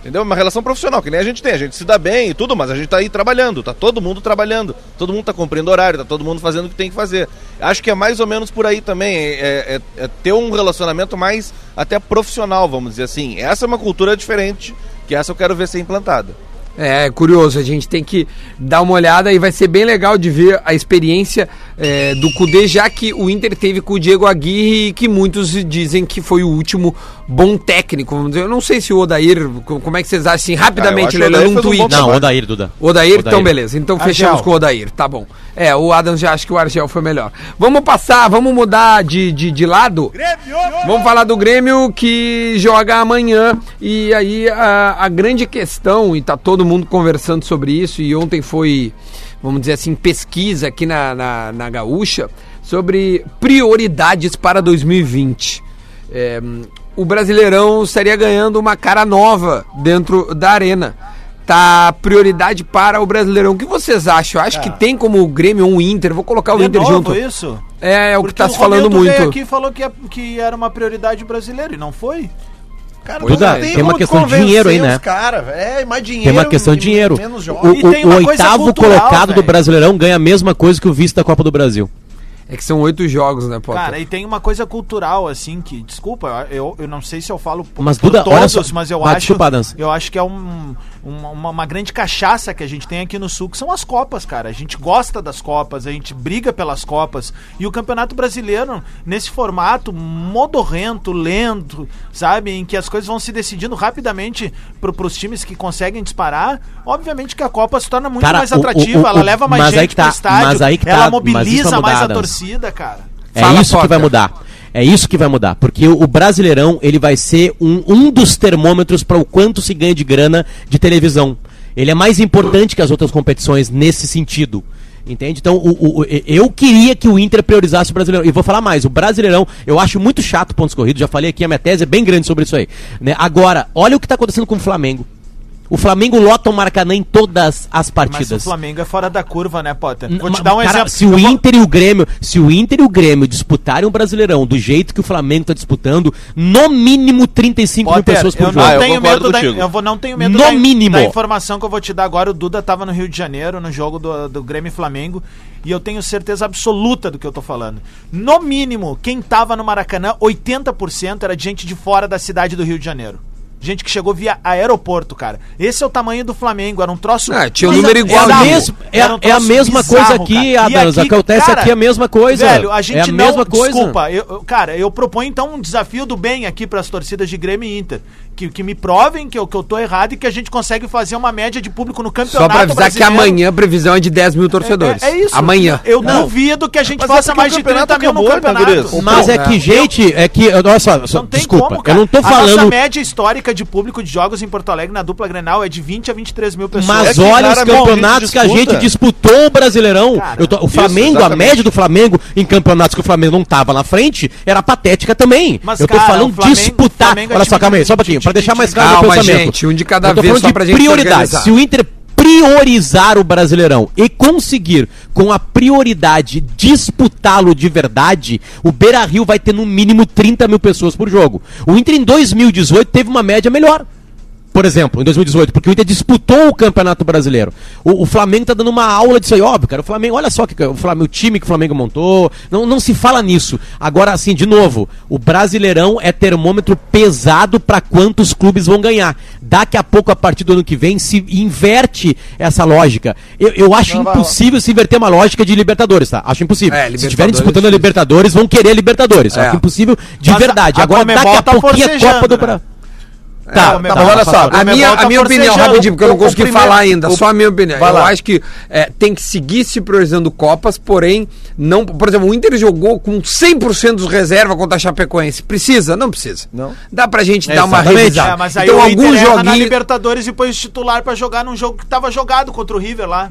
Entendeu? Uma relação profissional, que nem a gente tem. A gente se dá bem e tudo, mas a gente tá aí trabalhando. Tá todo mundo trabalhando. Todo mundo tá cumprindo horário, tá todo mundo fazendo o que tem que fazer. Acho que é mais ou menos por aí também. É, é- é ter um relacionamento mais até profissional, vamos dizer assim. Essa é uma cultura diferente, que essa eu quero ver ser implantada. É, curioso, a gente tem que dar uma olhada e vai ser bem legal de ver a experiência é, do Kudê, já que o Inter teve com o Diego Aguirre, que muitos dizem que foi o último bom técnico. Vamos dizer, eu não sei se o Odair, co- como é que vocês acham assim, rapidamente, Ah, Lelê, um um tweet. bom Não. Odair, Duda. Odair, Odair. então beleza. Então Argel. fechamos com o Odair, tá bom. É, o Adams já acha que o Argel foi melhor. Vamos passar, vamos mudar de, de, de lado. Vamos falar do Grêmio que joga amanhã. E aí a, a grande questão, e tá todo mundo conversando sobre isso, e ontem foi, vamos dizer assim, pesquisa aqui na, na, na Gaúcha, sobre prioridades para 2020. É, o Brasileirão estaria ganhando uma cara nova dentro da arena. Tá prioridade para o Brasileirão. O que vocês acham? Eu acho que tem como o Grêmio ou o Inter. Vou colocar o De Inter novo junto. isso? É, é o que Porque tá se falando muito. aqui e falou que, é- que era uma prioridade brasileira e não foi? Cara, Duda, não tem como uma questão de dinheiro aí, né? Cara, é, mais dinheiro. Tem uma questão de dinheiro. O, tem o- o oitavo cultural, colocado do velho. Brasileirão ganha a mesma coisa que o vice da Copa do Brasil. É que são oito jogos, né, Potter? Cara, e tem uma coisa cultural, assim, que, desculpa, eu, eu não sei se eu falo por, Mas, por Duda, olha todos, só- mas eu acho. desculpa. Eu acho que é um, uma, uma- grande cachaça que a gente tem aqui no sul, que são as Copas, cara. A gente gosta das Copas, a gente briga pelas Copas. E o Campeonato Brasileiro, nesse formato modorrento, lento, sabe? Em que as coisas vão se decidindo rapidamente pro, pros times que conseguem disparar. Obviamente que a Copa se torna muito Cara, mais o- o- atrativa, o- ela o- leva mais gente aí que tá, pro estádio, mas aí que tá, ela isso mobiliza mais mudar, a Adams. Torcida, cara. É Fala, isso que vai mudar. É isso que vai mudar. Porque o, Brasileirão ele vai ser um, um dos termômetros para o quanto se ganha de grana de televisão. Ele é mais importante que as outras competições nesse sentido. Entende? Então, o- o- eu queria que o Inter priorizasse o Brasileirão. E vou falar mais: o Brasileirão, eu acho muito chato pontos corridos. Já falei aqui, a minha tese é bem grande sobre isso aí. né? Agora, olha o que está acontecendo com o Flamengo. O Flamengo lota o Maracanã em todas as Mas partidas. o Flamengo é fora da curva, né, Potter? Vou N- te dar um cara, exemplo. Se o Eu vou- Inter e o Grêmio, se o Inter e o Grêmio disputarem o Brasileirão do jeito que o Flamengo está disputando, no mínimo 35 mil Potter, pessoas por eu jogo. não Ah, eu tenho concordo medo da, eu vou, não tenho medo No da, mínimo. da informação que eu vou te dar agora. O Duda tava no Rio de Janeiro, no jogo do, do Grêmio e Flamengo, e eu tenho certeza absoluta do que eu tô falando. No mínimo, quem tava no Maracanã, 80% era de gente de fora da cidade do Rio de Janeiro. Gente que chegou via aeroporto, cara. Esse é o tamanho do Flamengo, era um troço. Ah, tinha um número é igual É a, mes- é, Era um é a mesma bizarro, coisa aqui, Adams. aqui, Acontece cara, aqui a mesma coisa. Velho, a gente é a não. mesma coisa. Desculpa, eu, cara, eu proponho então um desafio do bem aqui pras torcidas de Grêmio e Inter. Que, que me provem que eu, que eu tô errado e que a gente consegue fazer uma média de público no campeonato. Só pra avisar que brasileiro. amanhã a previsão é de 10 mil torcedores. É, é isso. Amanhã. Eu Não. duvido que a gente Mas é faça mais de 30 campeonato mil no campeonato. Mas é que, gente, é que. Olha só, só- Não tem desculpa, como, cara. eu não tô A nossa falando. média histórica de público de jogos em Porto Alegre na dupla Grenal é de 20 a 23 mil pessoas. Mas É que olha os campeonatos que a gente disputou o Brasileirão. Cara, Eu tô- o Flamengo, a exatamente. média do Flamengo em campeonatos que o Flamengo não tava na frente, era patética também. Mas, eu tô cara, falando Flamengo- disputar. Flamengo é Olha só, calma aí, só um pouquinho, de- deixar de- mais claro o pensamento. gente, um de cada vez, só pra de gente prioridade. Se o Inter priorizar o Brasileirão e conseguir, com a prioridade, disputá-lo de verdade, o Beira Rio vai ter no mínimo 30 mil pessoas por jogo. O Inter em 2018 teve uma média melhor. Por exemplo, em 2018, porque o Inter disputou o Campeonato Brasileiro. O, o Flamengo tá dando uma aula disso aí, óbvio, cara. O Flamengo, olha só que o, Flamengo, o time que o Flamengo montou. Não, não se fala nisso. Agora, assim, de novo, o Brasileirão é termômetro pesado para quantos clubes vão ganhar. Daqui a pouco, a partir do ano que vem, se inverte essa lógica. Eu, eu acho Não, vai- impossível se inverter uma lógica de Libertadores, tá? Acho impossível. É, se estiverem disputando a é. Libertadores, vão querer a Libertadores. É. Acho impossível de Mas a- verdade. a Agora, daqui a tá pouquinho a forcejando, Copa do né? Brasil. É, Tá, tá, olha tá só, A o minha, a tá minha opinião, rapidinho, porque eu não consegui primeiro- falar ainda, o- só a minha opinião. Eu acho que é, tem que seguir se priorizando Copas, porém, não. Por exemplo, o Inter jogou com 100% dos reservas contra a Chapecoense. Precisa? Não precisa. Não. Dá pra gente É, dar uma revisada. É, mas aí então, o Inter alguns erra na joguinhos. Libertadores e põe o titular pra jogar num jogo que tava jogado contra o River lá.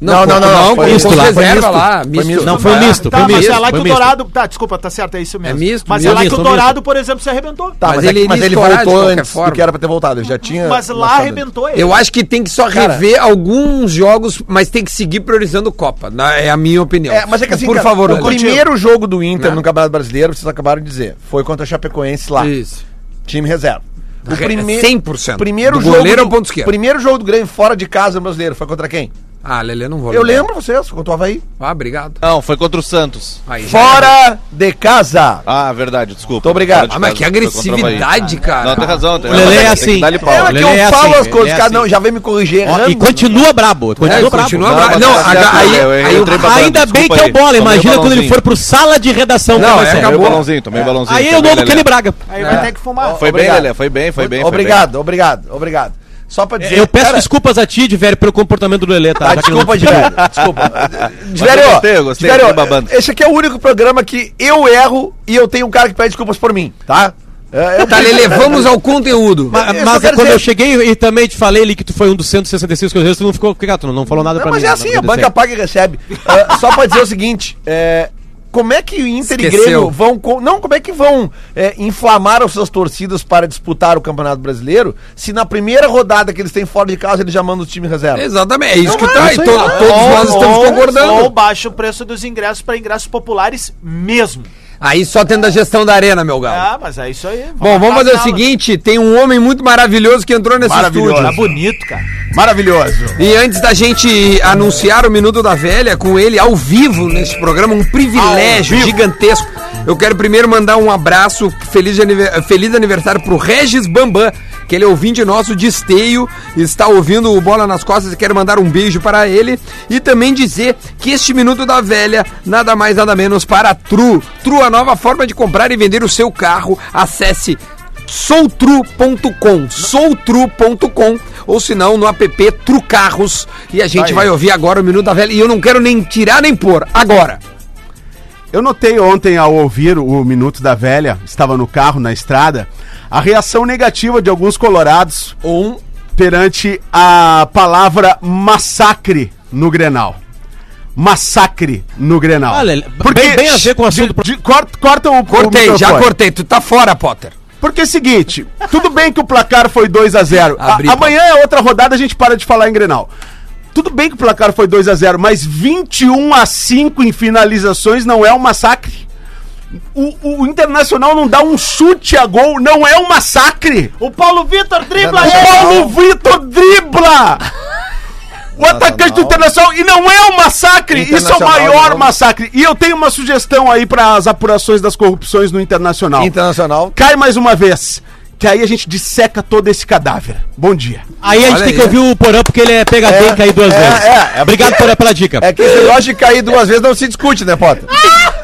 Não, não, não, não, foi misto lá. foi misto. lá. Foi misto. Não, foi misto, Tá, foi mas é lá que o. Dourado. Tá, desculpa, tá certo, é isso mesmo. É misto, mas misto. é lá que o Dourado, por exemplo, se arrebentou. Tá, Mas mas, ele mas ele voltou antes forma. do que era pra ter voltado. Ele já tinha. Mas lá arrebentou ele. Eu acho que tem que só rever alguns jogos, mas tem que seguir priorizando Copa. na- É a minha opinião. É, mas é que assim, por favor, o primeiro jogo do Inter Né? no Campeonato Brasileiro, vocês acabaram de dizer, foi contra a Chapecoense lá. Isso. Time reserva. O primeiro, 100%. primeiro Do jogo goleiro do, ao ponto esquerdo. primeiro jogo do Grêmio fora de casa no Brasileiro foi contra quem? Ah, Lelê, não vou Eu lembrar. lembro vocês, contra o Havaí. Ah, obrigado. Não, foi contra o Santos. Aí, já Fora de casa. Ah, verdade, desculpa. Muito obrigado. Fora de Ah, mas casa, que foi contra o Havaí. agressividade, cara. Não, tem razão. Tem O Lelê razão. é Tem assim. que dar-lhe pau. É, que Lelê eu é falo assim, as coisas, ele é cara, assim. não, já vem me corrigir Ó, errando. e continua brabo, É, continua brabo. continua Não, mas tá certo, aí, eu- eu aí o- entrei babando, Ainda bem desculpa que é o aí. bola, Tomei imagina quando ele balãozinho. for pro sala de redação. Não, é. Tomei acabou. balãozinho, tomei balãozinho. Aí é o também, novo Lelê. Kenny Braga. Aí vai ter que fumar. Foi bem, Obrigado. Lelê, foi bem, foi bem. foi Obrigado, obrigado, obrigado. Só pra dizer. Eu peço cara, desculpas a ti, de velho, pelo comportamento do Lelê, tá? Ah, que não- desculpa, Diverio. Desculpa. Diverio, eu gostei, eu gostei, Diverio, babando. esse aqui é o único programa que eu erro e eu tenho um cara que pede desculpas por mim, tá? É, eu- Tá, Lelê, vamos ao conteúdo. Mas, Eu mas só quero quando dizer- eu cheguei e também te falei ali que tu foi um dos 165 cruzeiros, tu não ficou, tu não falou nada Não, pra mas mim. é né, assim, a banca paga e recebe. Ah, só pra dizer o seguinte, é, como é que o Inter e Esqueceu. Grêmio vão. Não, como é que vão é, inflamar as suas torcidas para disputar o Campeonato Brasileiro se na primeira rodada que eles têm fora de casa eles já mandam os times reserva? Exatamente, é isso que Não, tá. é E isso aí. to- todos Ou- nós estamos ou- concordando. Ou baixa o preço dos ingressos para ingressos populares mesmo. Aí só tendo a gestão da arena, meu galo. Ah, mas é isso aí. Bom, vamos fazer o seguinte: tem um homem muito maravilhoso que entrou nesse Maravilhoso. estúdio. Tá bonito, cara. Maravilhoso. E antes da gente anunciar o Minuto da Velha com ele ao vivo nesse programa, um privilégio gigantesco. Eu quero primeiro mandar um abraço, feliz, feliz aniversário pro Regis Bambam, que ele é ouvinte nosso de esteio, está ouvindo o Bola nas Costas e quero mandar um beijo para ele. E também dizer que este Minuto da Velha, nada mais nada menos para Tru. Tru, a nova forma de comprar e vender o seu carro. Acesse soutru.com, soutru.com ou se não no app Trucarros e a gente Aí. vai ouvir agora o Minuto da Velha e eu não quero nem tirar nem pôr, agora. Eu notei ontem ao ouvir o Minuto da Velha, estava no carro, na estrada, a reação negativa de alguns colorados Um perante a palavra massacre no Grenal. Massacre no Grenal. Olha, bem- bem a ver com o assunto- De, de- corta, corta o o cortei, já microfone. cortei, tu tá fora, Potter. Porque é o seguinte, tudo bem que o placar foi 2 a 0 A- Abri, Amanhã é outra rodada, a gente para de falar em Grenal. Tudo bem que o placar foi 2 a 0 mas 21 a 5 em finalizações não é um massacre. O, o Internacional não dá um chute a gol, não é um massacre. O Paulo Vitor dribla O. Paulo Vitor dribla! O atacante do Internacional, e não é um massacre, isso é o maior não. massacre. E eu tenho uma sugestão aí para as apurações das corrupções no Internacional. Internacional. Cai mais uma vez. Que aí a gente disseca todo esse cadáver. Bom dia. Aí a gente Olha tem aí. que ouvir o Porã porque ele é pegador e cair duas é, vezes. é, é Obrigado, Porã, pela dica. É que esse negócio de cair duas vezes não se discute, né, Potter?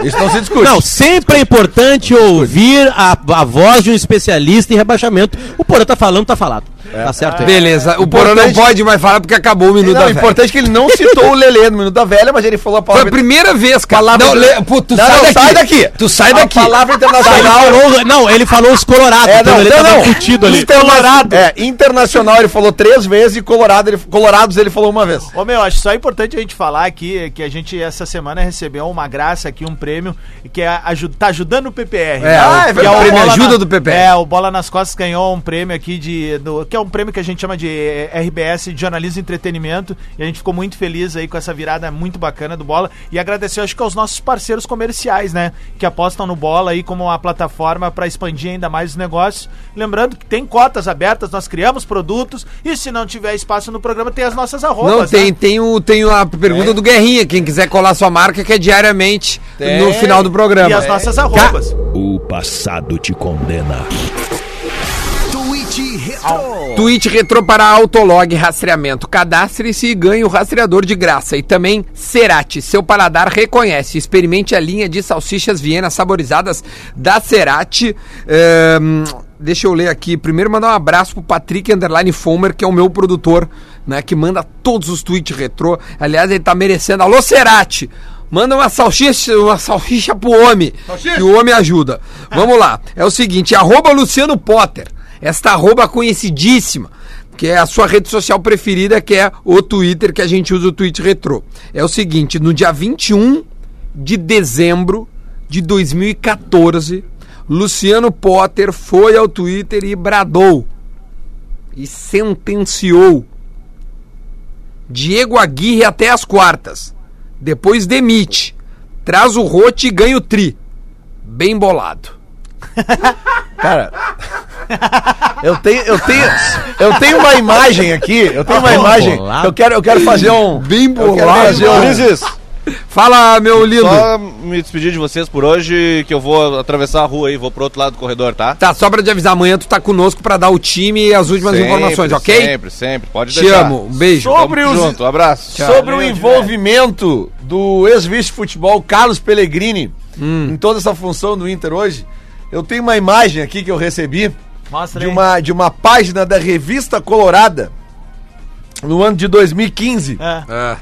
Isso não se discute. Não, sempre é importante ouvir a, a voz de um especialista em rebaixamento. O Porã tá falando, tá falado. Tá certo aí. Beleza, o Porã não pode mais falar porque acabou o minuto Não, da o velha. importante é que ele não citou o Lelê no Minuto da Velha, mas ele falou a Foi palavra... a primeira vez, cara. Palavra Não, le... Pô, tu Não, sai, não, daqui. sai daqui. Tu sai A daqui. palavra Ele internacional... falou, não, ele falou os colorados. É, então não, ele não, tá não. ali. Colorado. É, internacional ele falou três vezes e Colorado ele, Colorados ele falou uma vez. Ô meu, acho só importante a gente falar aqui que a gente essa semana recebeu uma graça aqui, um prêmio, que é aju tá ajudando o PPR. É, Ah, Que é verdade. o Prêmio Ajuda na- do PPR. É, o Bola nas Costas ganhou um prêmio aqui de. Do, que é um prêmio que a gente chama de eh, RBS de Jornalismo e Entretenimento. E a gente ficou muito feliz aí com essa virada muito bacana do Bola. E agradecer, acho que aos nossos parceiros comerciais, né? Que apostam no Bola aí como uma plataforma para expandir ainda mais os negócios. Lembrando que tem cotas abertas, nós criamos produtos. E se não tiver espaço no programa, tem as nossas arrobas. Não, tem, né? tem, o, tem a pergunta do Guerrinha. Quem quiser colar sua marca, que é diariamente Tem. no final do programa. E as nossas arrobas. O passado te condena. Tweet retrô para Autolog Rastreamento. Cadastre-se e ganhe o rastreador de graça. E também Cerati, seu paladar reconhece. Experimente a linha de salsichas Viena saborizadas da Cerati. Ahn, deixa eu ler aqui. Primeiro mandar um abraço pro Patrick Underline Fomer, que é o meu produtor, né? Que manda todos os tweets retrô. Aliás, ele tá merecendo. Alô, Cerati! Manda uma salsicha, uma salsicha pro homem. Que o homem ajuda. Vamos lá. É o seguinte, arroba Luciano Potter. Esta arroba conhecidíssima. Que é a sua rede social preferida, que é o Twitter, que a gente usa o tweet retrô. É o seguinte, no dia 21 de dezembro de 2014, Luciano Potter foi ao Twitter e bradou. E sentenciou. Diego Aguirre até as quartas. Depois demite. Traz o rote e ganha o tri. Bem bolado. Cara, eu tenho, eu tenho, eu tenho uma imagem aqui. Eu tenho uma imagem. Eu quero, eu quero fazer um. Bem bolado. um. Fala, meu lindo. só me despedir de vocês por hoje, que eu vou atravessar a rua aí, vou pro outro lado do corredor, tá? Tá, só pra te avisar, amanhã tu tá conosco pra dar o time e as últimas Sempre, informações, ok? Sempre, sempre, pode Te deixar. amo, um beijo. Sobre Tamo os- junto, um abraço. Sobre o envolvimento do ex-vice de futebol Carlos Pellegrini em toda essa função do Inter hoje, eu tenho uma imagem aqui que eu recebi Mostra de aí. uma, de uma página da revista Colorada no ano de 2015, É. É.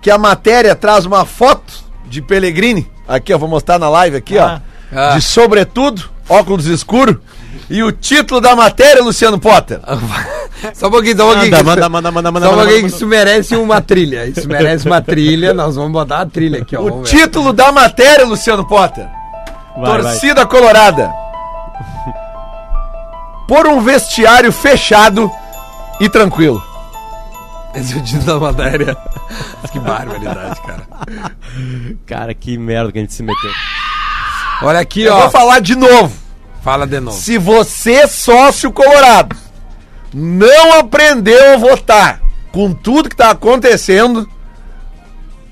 que a matéria traz uma foto de Pellegrini. Aqui, eu vou mostrar na live aqui, Ah. ó. Ah. De sobretudo, óculos escuro. E o título da matéria, Luciano Potter. Só um pouquinho, só um pouquinho. Manda, manda, isso- manda, manda, manda, Só um manda, pouquinho que manda. isso merece uma trilha. Isso merece uma trilha. Nós vamos botar a trilha aqui, ó. O título da matéria, Luciano Potter. Vai, vai. Torcida Colorada. Por um vestiário fechado e tranquilo. Esse é o título da matéria. que barbaridade, cara. Cara, que merda que a gente se meteu. Olha aqui, Eu ó. vou falar de novo. Fala de novo. Se você, sócio colorado, não aprendeu a votar com tudo que tá acontecendo,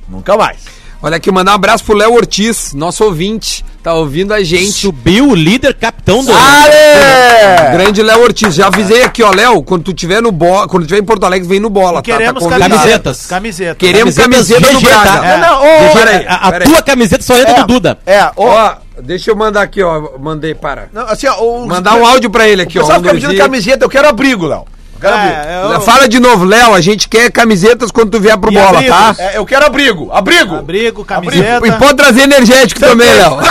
nunca mais. Olha aqui, mandar um abraço pro Léo Ortiz, nosso ouvinte. Tá ouvindo a gente. Subiu o líder capitão do. Ale! Grande Léo Ortiz. Já avisei aqui, ó, Léo, quando tu tiver no bola, quando tu tiver em Porto Alegre, vem no bola, tá? Queremos tá camisetas. Camiseta. Queremos Camisetas camiseta do Braga. tá? É, não, ô, Deixa- peraí, a a peraí. tua camiseta só entra do Duda. É, ó, Ó, deixa eu mandar aqui, ó. Mandei, para. não, assim, ó, o- Mandar um áudio pra ele O aqui, ó. pessoal um, e- camiseta, eu quero abrigo, Léo. Abrigo. É, eu- Fala de novo, Léo, a gente quer camisetas quando tu vier pro E bola, abrigos. tá? É, eu quero abrigo, abrigo. Abrigo, camiseta. E pode trazer energético também, Léo.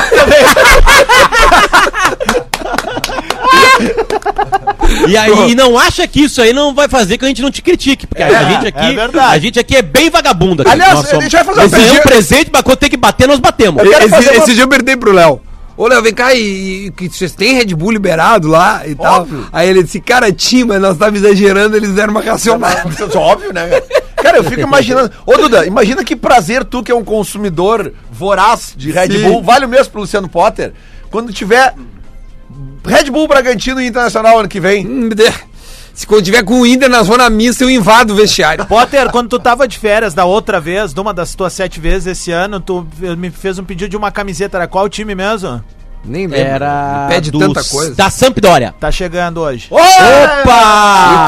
E aí e não acha que isso aí não vai fazer que a gente não te critique. Porque a gente aqui. é verdade. A gente aqui é bem vagabundo. aqui. Aliás, somos. deixa eu fazer Esse é um pergunta. presente, mas quando tem que bater, nós batemos. Esse, fazer uma- esse dia eu perguntei pro Léo. Ô, Léo, vem cá e, que vocês têm Red Bull liberado lá e tal. Óbvio. Aí ele disse, cara, tinha, mas nós tava exagerando, eles deram uma racionada. É óbvio, né, cara? Cara, eu fico imaginando. Ô, Duda, imagina que prazer tu, que é um consumidor voraz de Red Sim. Bull, vale o mesmo pro Luciano Potter, quando tiver Red Bull Bragantino e Internacional ano que vem. Hum, Se quando tiver com o Inter na zona mista, eu invado o vestiário. Potter, quando tu tava de férias da outra vez, de uma das tuas sete vezes esse ano, tu me fez um pedido de uma camiseta. Era qual time mesmo? Nem lembro. Era Pede dos- tanta coisa. da Sampdoria. Tá chegando hoje. Opa!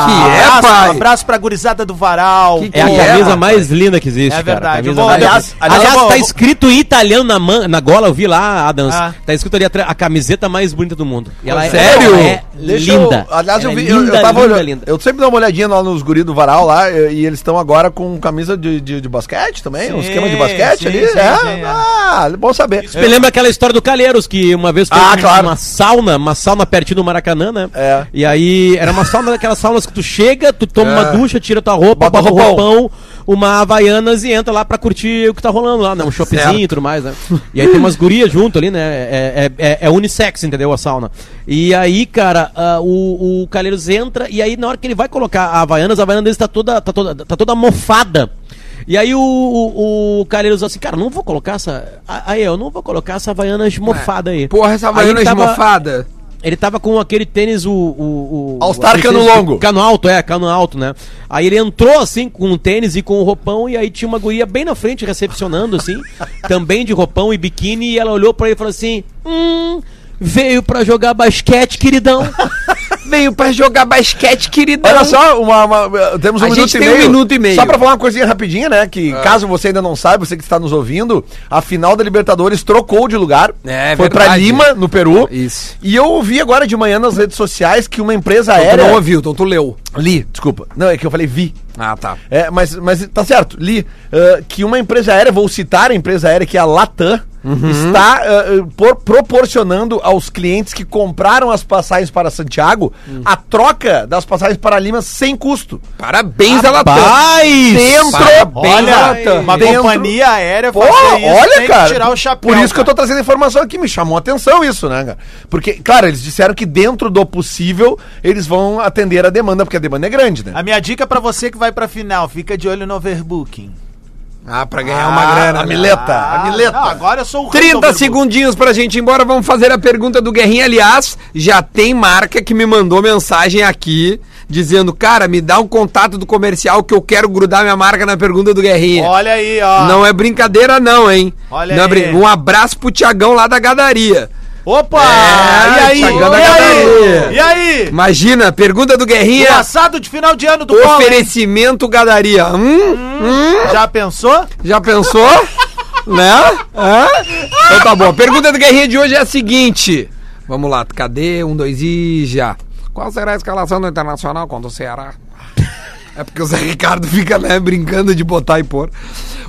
O que é, abraço, pai? abraço pra gurizada do Varal. Que É a que camisa rapaz? mais linda que existe, É verdade. Eu vou- aliás- aliás, aliás, eu vou- tá escrito em italiano na, man, na gola, eu vi lá, Adams. Ah. Tá escrito ali a camiseta mais bonita do mundo. É- Sério? é Deixa eu- linda. aliás, eu Ela vi, é eu- linda, eu, tava linda, olhando. linda. Eu sempre dou uma olhadinha lá nos guris do varal lá, e, e eles estão agora com camisa de, de, de basquete também, um Sim, esquema de basquete sim, ali. sim, é, sim, é. ah, bom saber. Me lembra aquela história do Calheiros, que uma vez foi Ah, claro. uma sauna, uma sauna pertinho do Maracanã, né? É. E aí, era uma sauna daquelas saunas que tu chega, tu toma uma ducha, tira tua roupa, Bota o roupão. roupão, uma Havaianas e entra lá pra curtir o que tá rolando lá, né? Um shoppingzinho e tudo mais, né? E aí tem umas gurias junto ali, né? É, é, é, é unissex, entendeu? A sauna. E aí, cara, ah, o, o Calheiros entra e aí na hora que ele vai colocar a Havaianas, a Havaianas dele tá toda, tá toda, tá toda mofada. E aí o, o, o assim, cara, não vou colocar essa. Aí eu não vou colocar essa Havaianas mofada aí. Porra, essa Aí Havaiana ele tava- esmofada. Ele tava com aquele tênis, o. o, o All-Star cano longo. Cano alto, é, cano alto, né? Aí ele entrou assim com o tênis e com o roupão, e aí tinha uma guria bem na frente recepcionando, assim, também de roupão e biquíni, e ela olhou pra ele e falou assim: Hum, veio pra jogar basquete, queridão. Veio pra jogar basquete, queridão. Olha só, uma, uma- temos um A minuto gente e tem um meio. minuto e meio. Só pra falar uma coisinha rapidinha, né? Que caso você ainda não saiba, você que está nos ouvindo, a final da Libertadores trocou de lugar. É, Foi pra verdade. Lima, no Peru. Isso. E eu ouvi agora de manhã nas redes sociais que uma empresa Então tu aérea. não ouviu, então tu leu. Li, desculpa. Não, é que eu falei vi. Ah, tá. É, mas, mas tá certo, li ah, que uma empresa aérea, vou citar a empresa aérea que é a Latam, Uhum. está ah, por- proporcionando aos clientes que compraram as passagens para Santiago Hum. a troca das passagens para Lima sem custo. Parabéns, ela tá. Dentro, Parabéns, Olha, Latam. uma Dentro- companhia aérea Pô, fazer isso, olha, cara. que tirar o chapéu. por isso que eu tô cara. trazendo informação aqui, me chamou a atenção isso, né, cara? Porque, claro, eles disseram que dentro do possível eles vão atender a demanda, porque a demanda é grande, né? A minha dica pra você que vai pra final, fica de olho no overbooking. Ah, pra ganhar uma grana. A mileta, a mileta. não, agora eu sou o rei do 30 overbooking. segundinhos pra gente ir embora, vamos fazer a pergunta do Guerrinha. Aliás, já tem marca que me mandou mensagem aqui dizendo, cara, me dá um contato do comercial que eu quero grudar minha marca na pergunta do Guerrinha. Olha aí, ó. Não é brincadeira não, hein? Olha Não é aí. brin- Um abraço pro Tiagão lá da Gadaria. Opa! É, e aí? E aí? Gadaria. E aí? Imagina, pergunta do Guerrinha, Passado de final de ano do oferecimento Gadaria. Hum? Hum? Já pensou? Já pensou? né? Hã? Então tá bom. A pergunta do Guerrinha de hoje é a seguinte. Vamos lá, cadê? Um, dois e já. Qual será a escalação do Internacional contra o Ceará? É porque o Zé Ricardo fica, né, brincando de botar e pôr.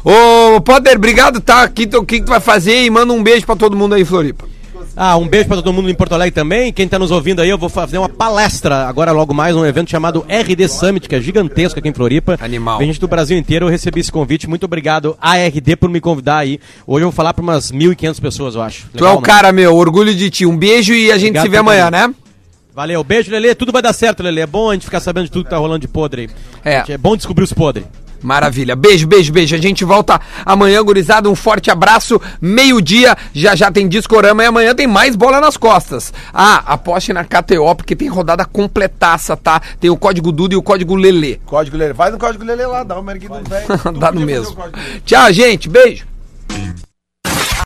Ô, Poder, obrigado, tá? O que, que tu vai fazer? E manda um beijo pra todo mundo aí, Floripa. Ah, um beijo pra todo mundo em Porto Alegre também. Quem tá nos ouvindo aí, eu vou fazer uma palestra agora logo mais, um evento chamado RD Summit, que é gigantesco aqui em Floripa. Animal. Vem gente do Brasil inteiro, eu recebi esse convite. Muito obrigado à RD por me convidar aí. Hoje eu vou falar pra umas 1.500 pessoas, eu acho. Tu é o cara, meu. Orgulho de ti. Um beijo e a gente Obrigado se vê amanhã, né? Valeu, beijo, Lelê. Tudo vai dar certo, Lelê. É bom a gente ficar sabendo de tudo que tá rolando de podre aí. É. É bom descobrir os podres. Maravilha. Beijo, beijo, beijo. A gente volta amanhã, gurizada. Um forte abraço. Meio-dia, já já tem Discorama e amanhã tem mais bola nas costas. Ah, aposte na KTO, porque tem rodada completaça, tá? Tem o código Duda e o código Lelê. Código Lele. Vai no código Lele lá, dá uma erguida no velho. Dá no mesmo. Tchau, gente. Beijo.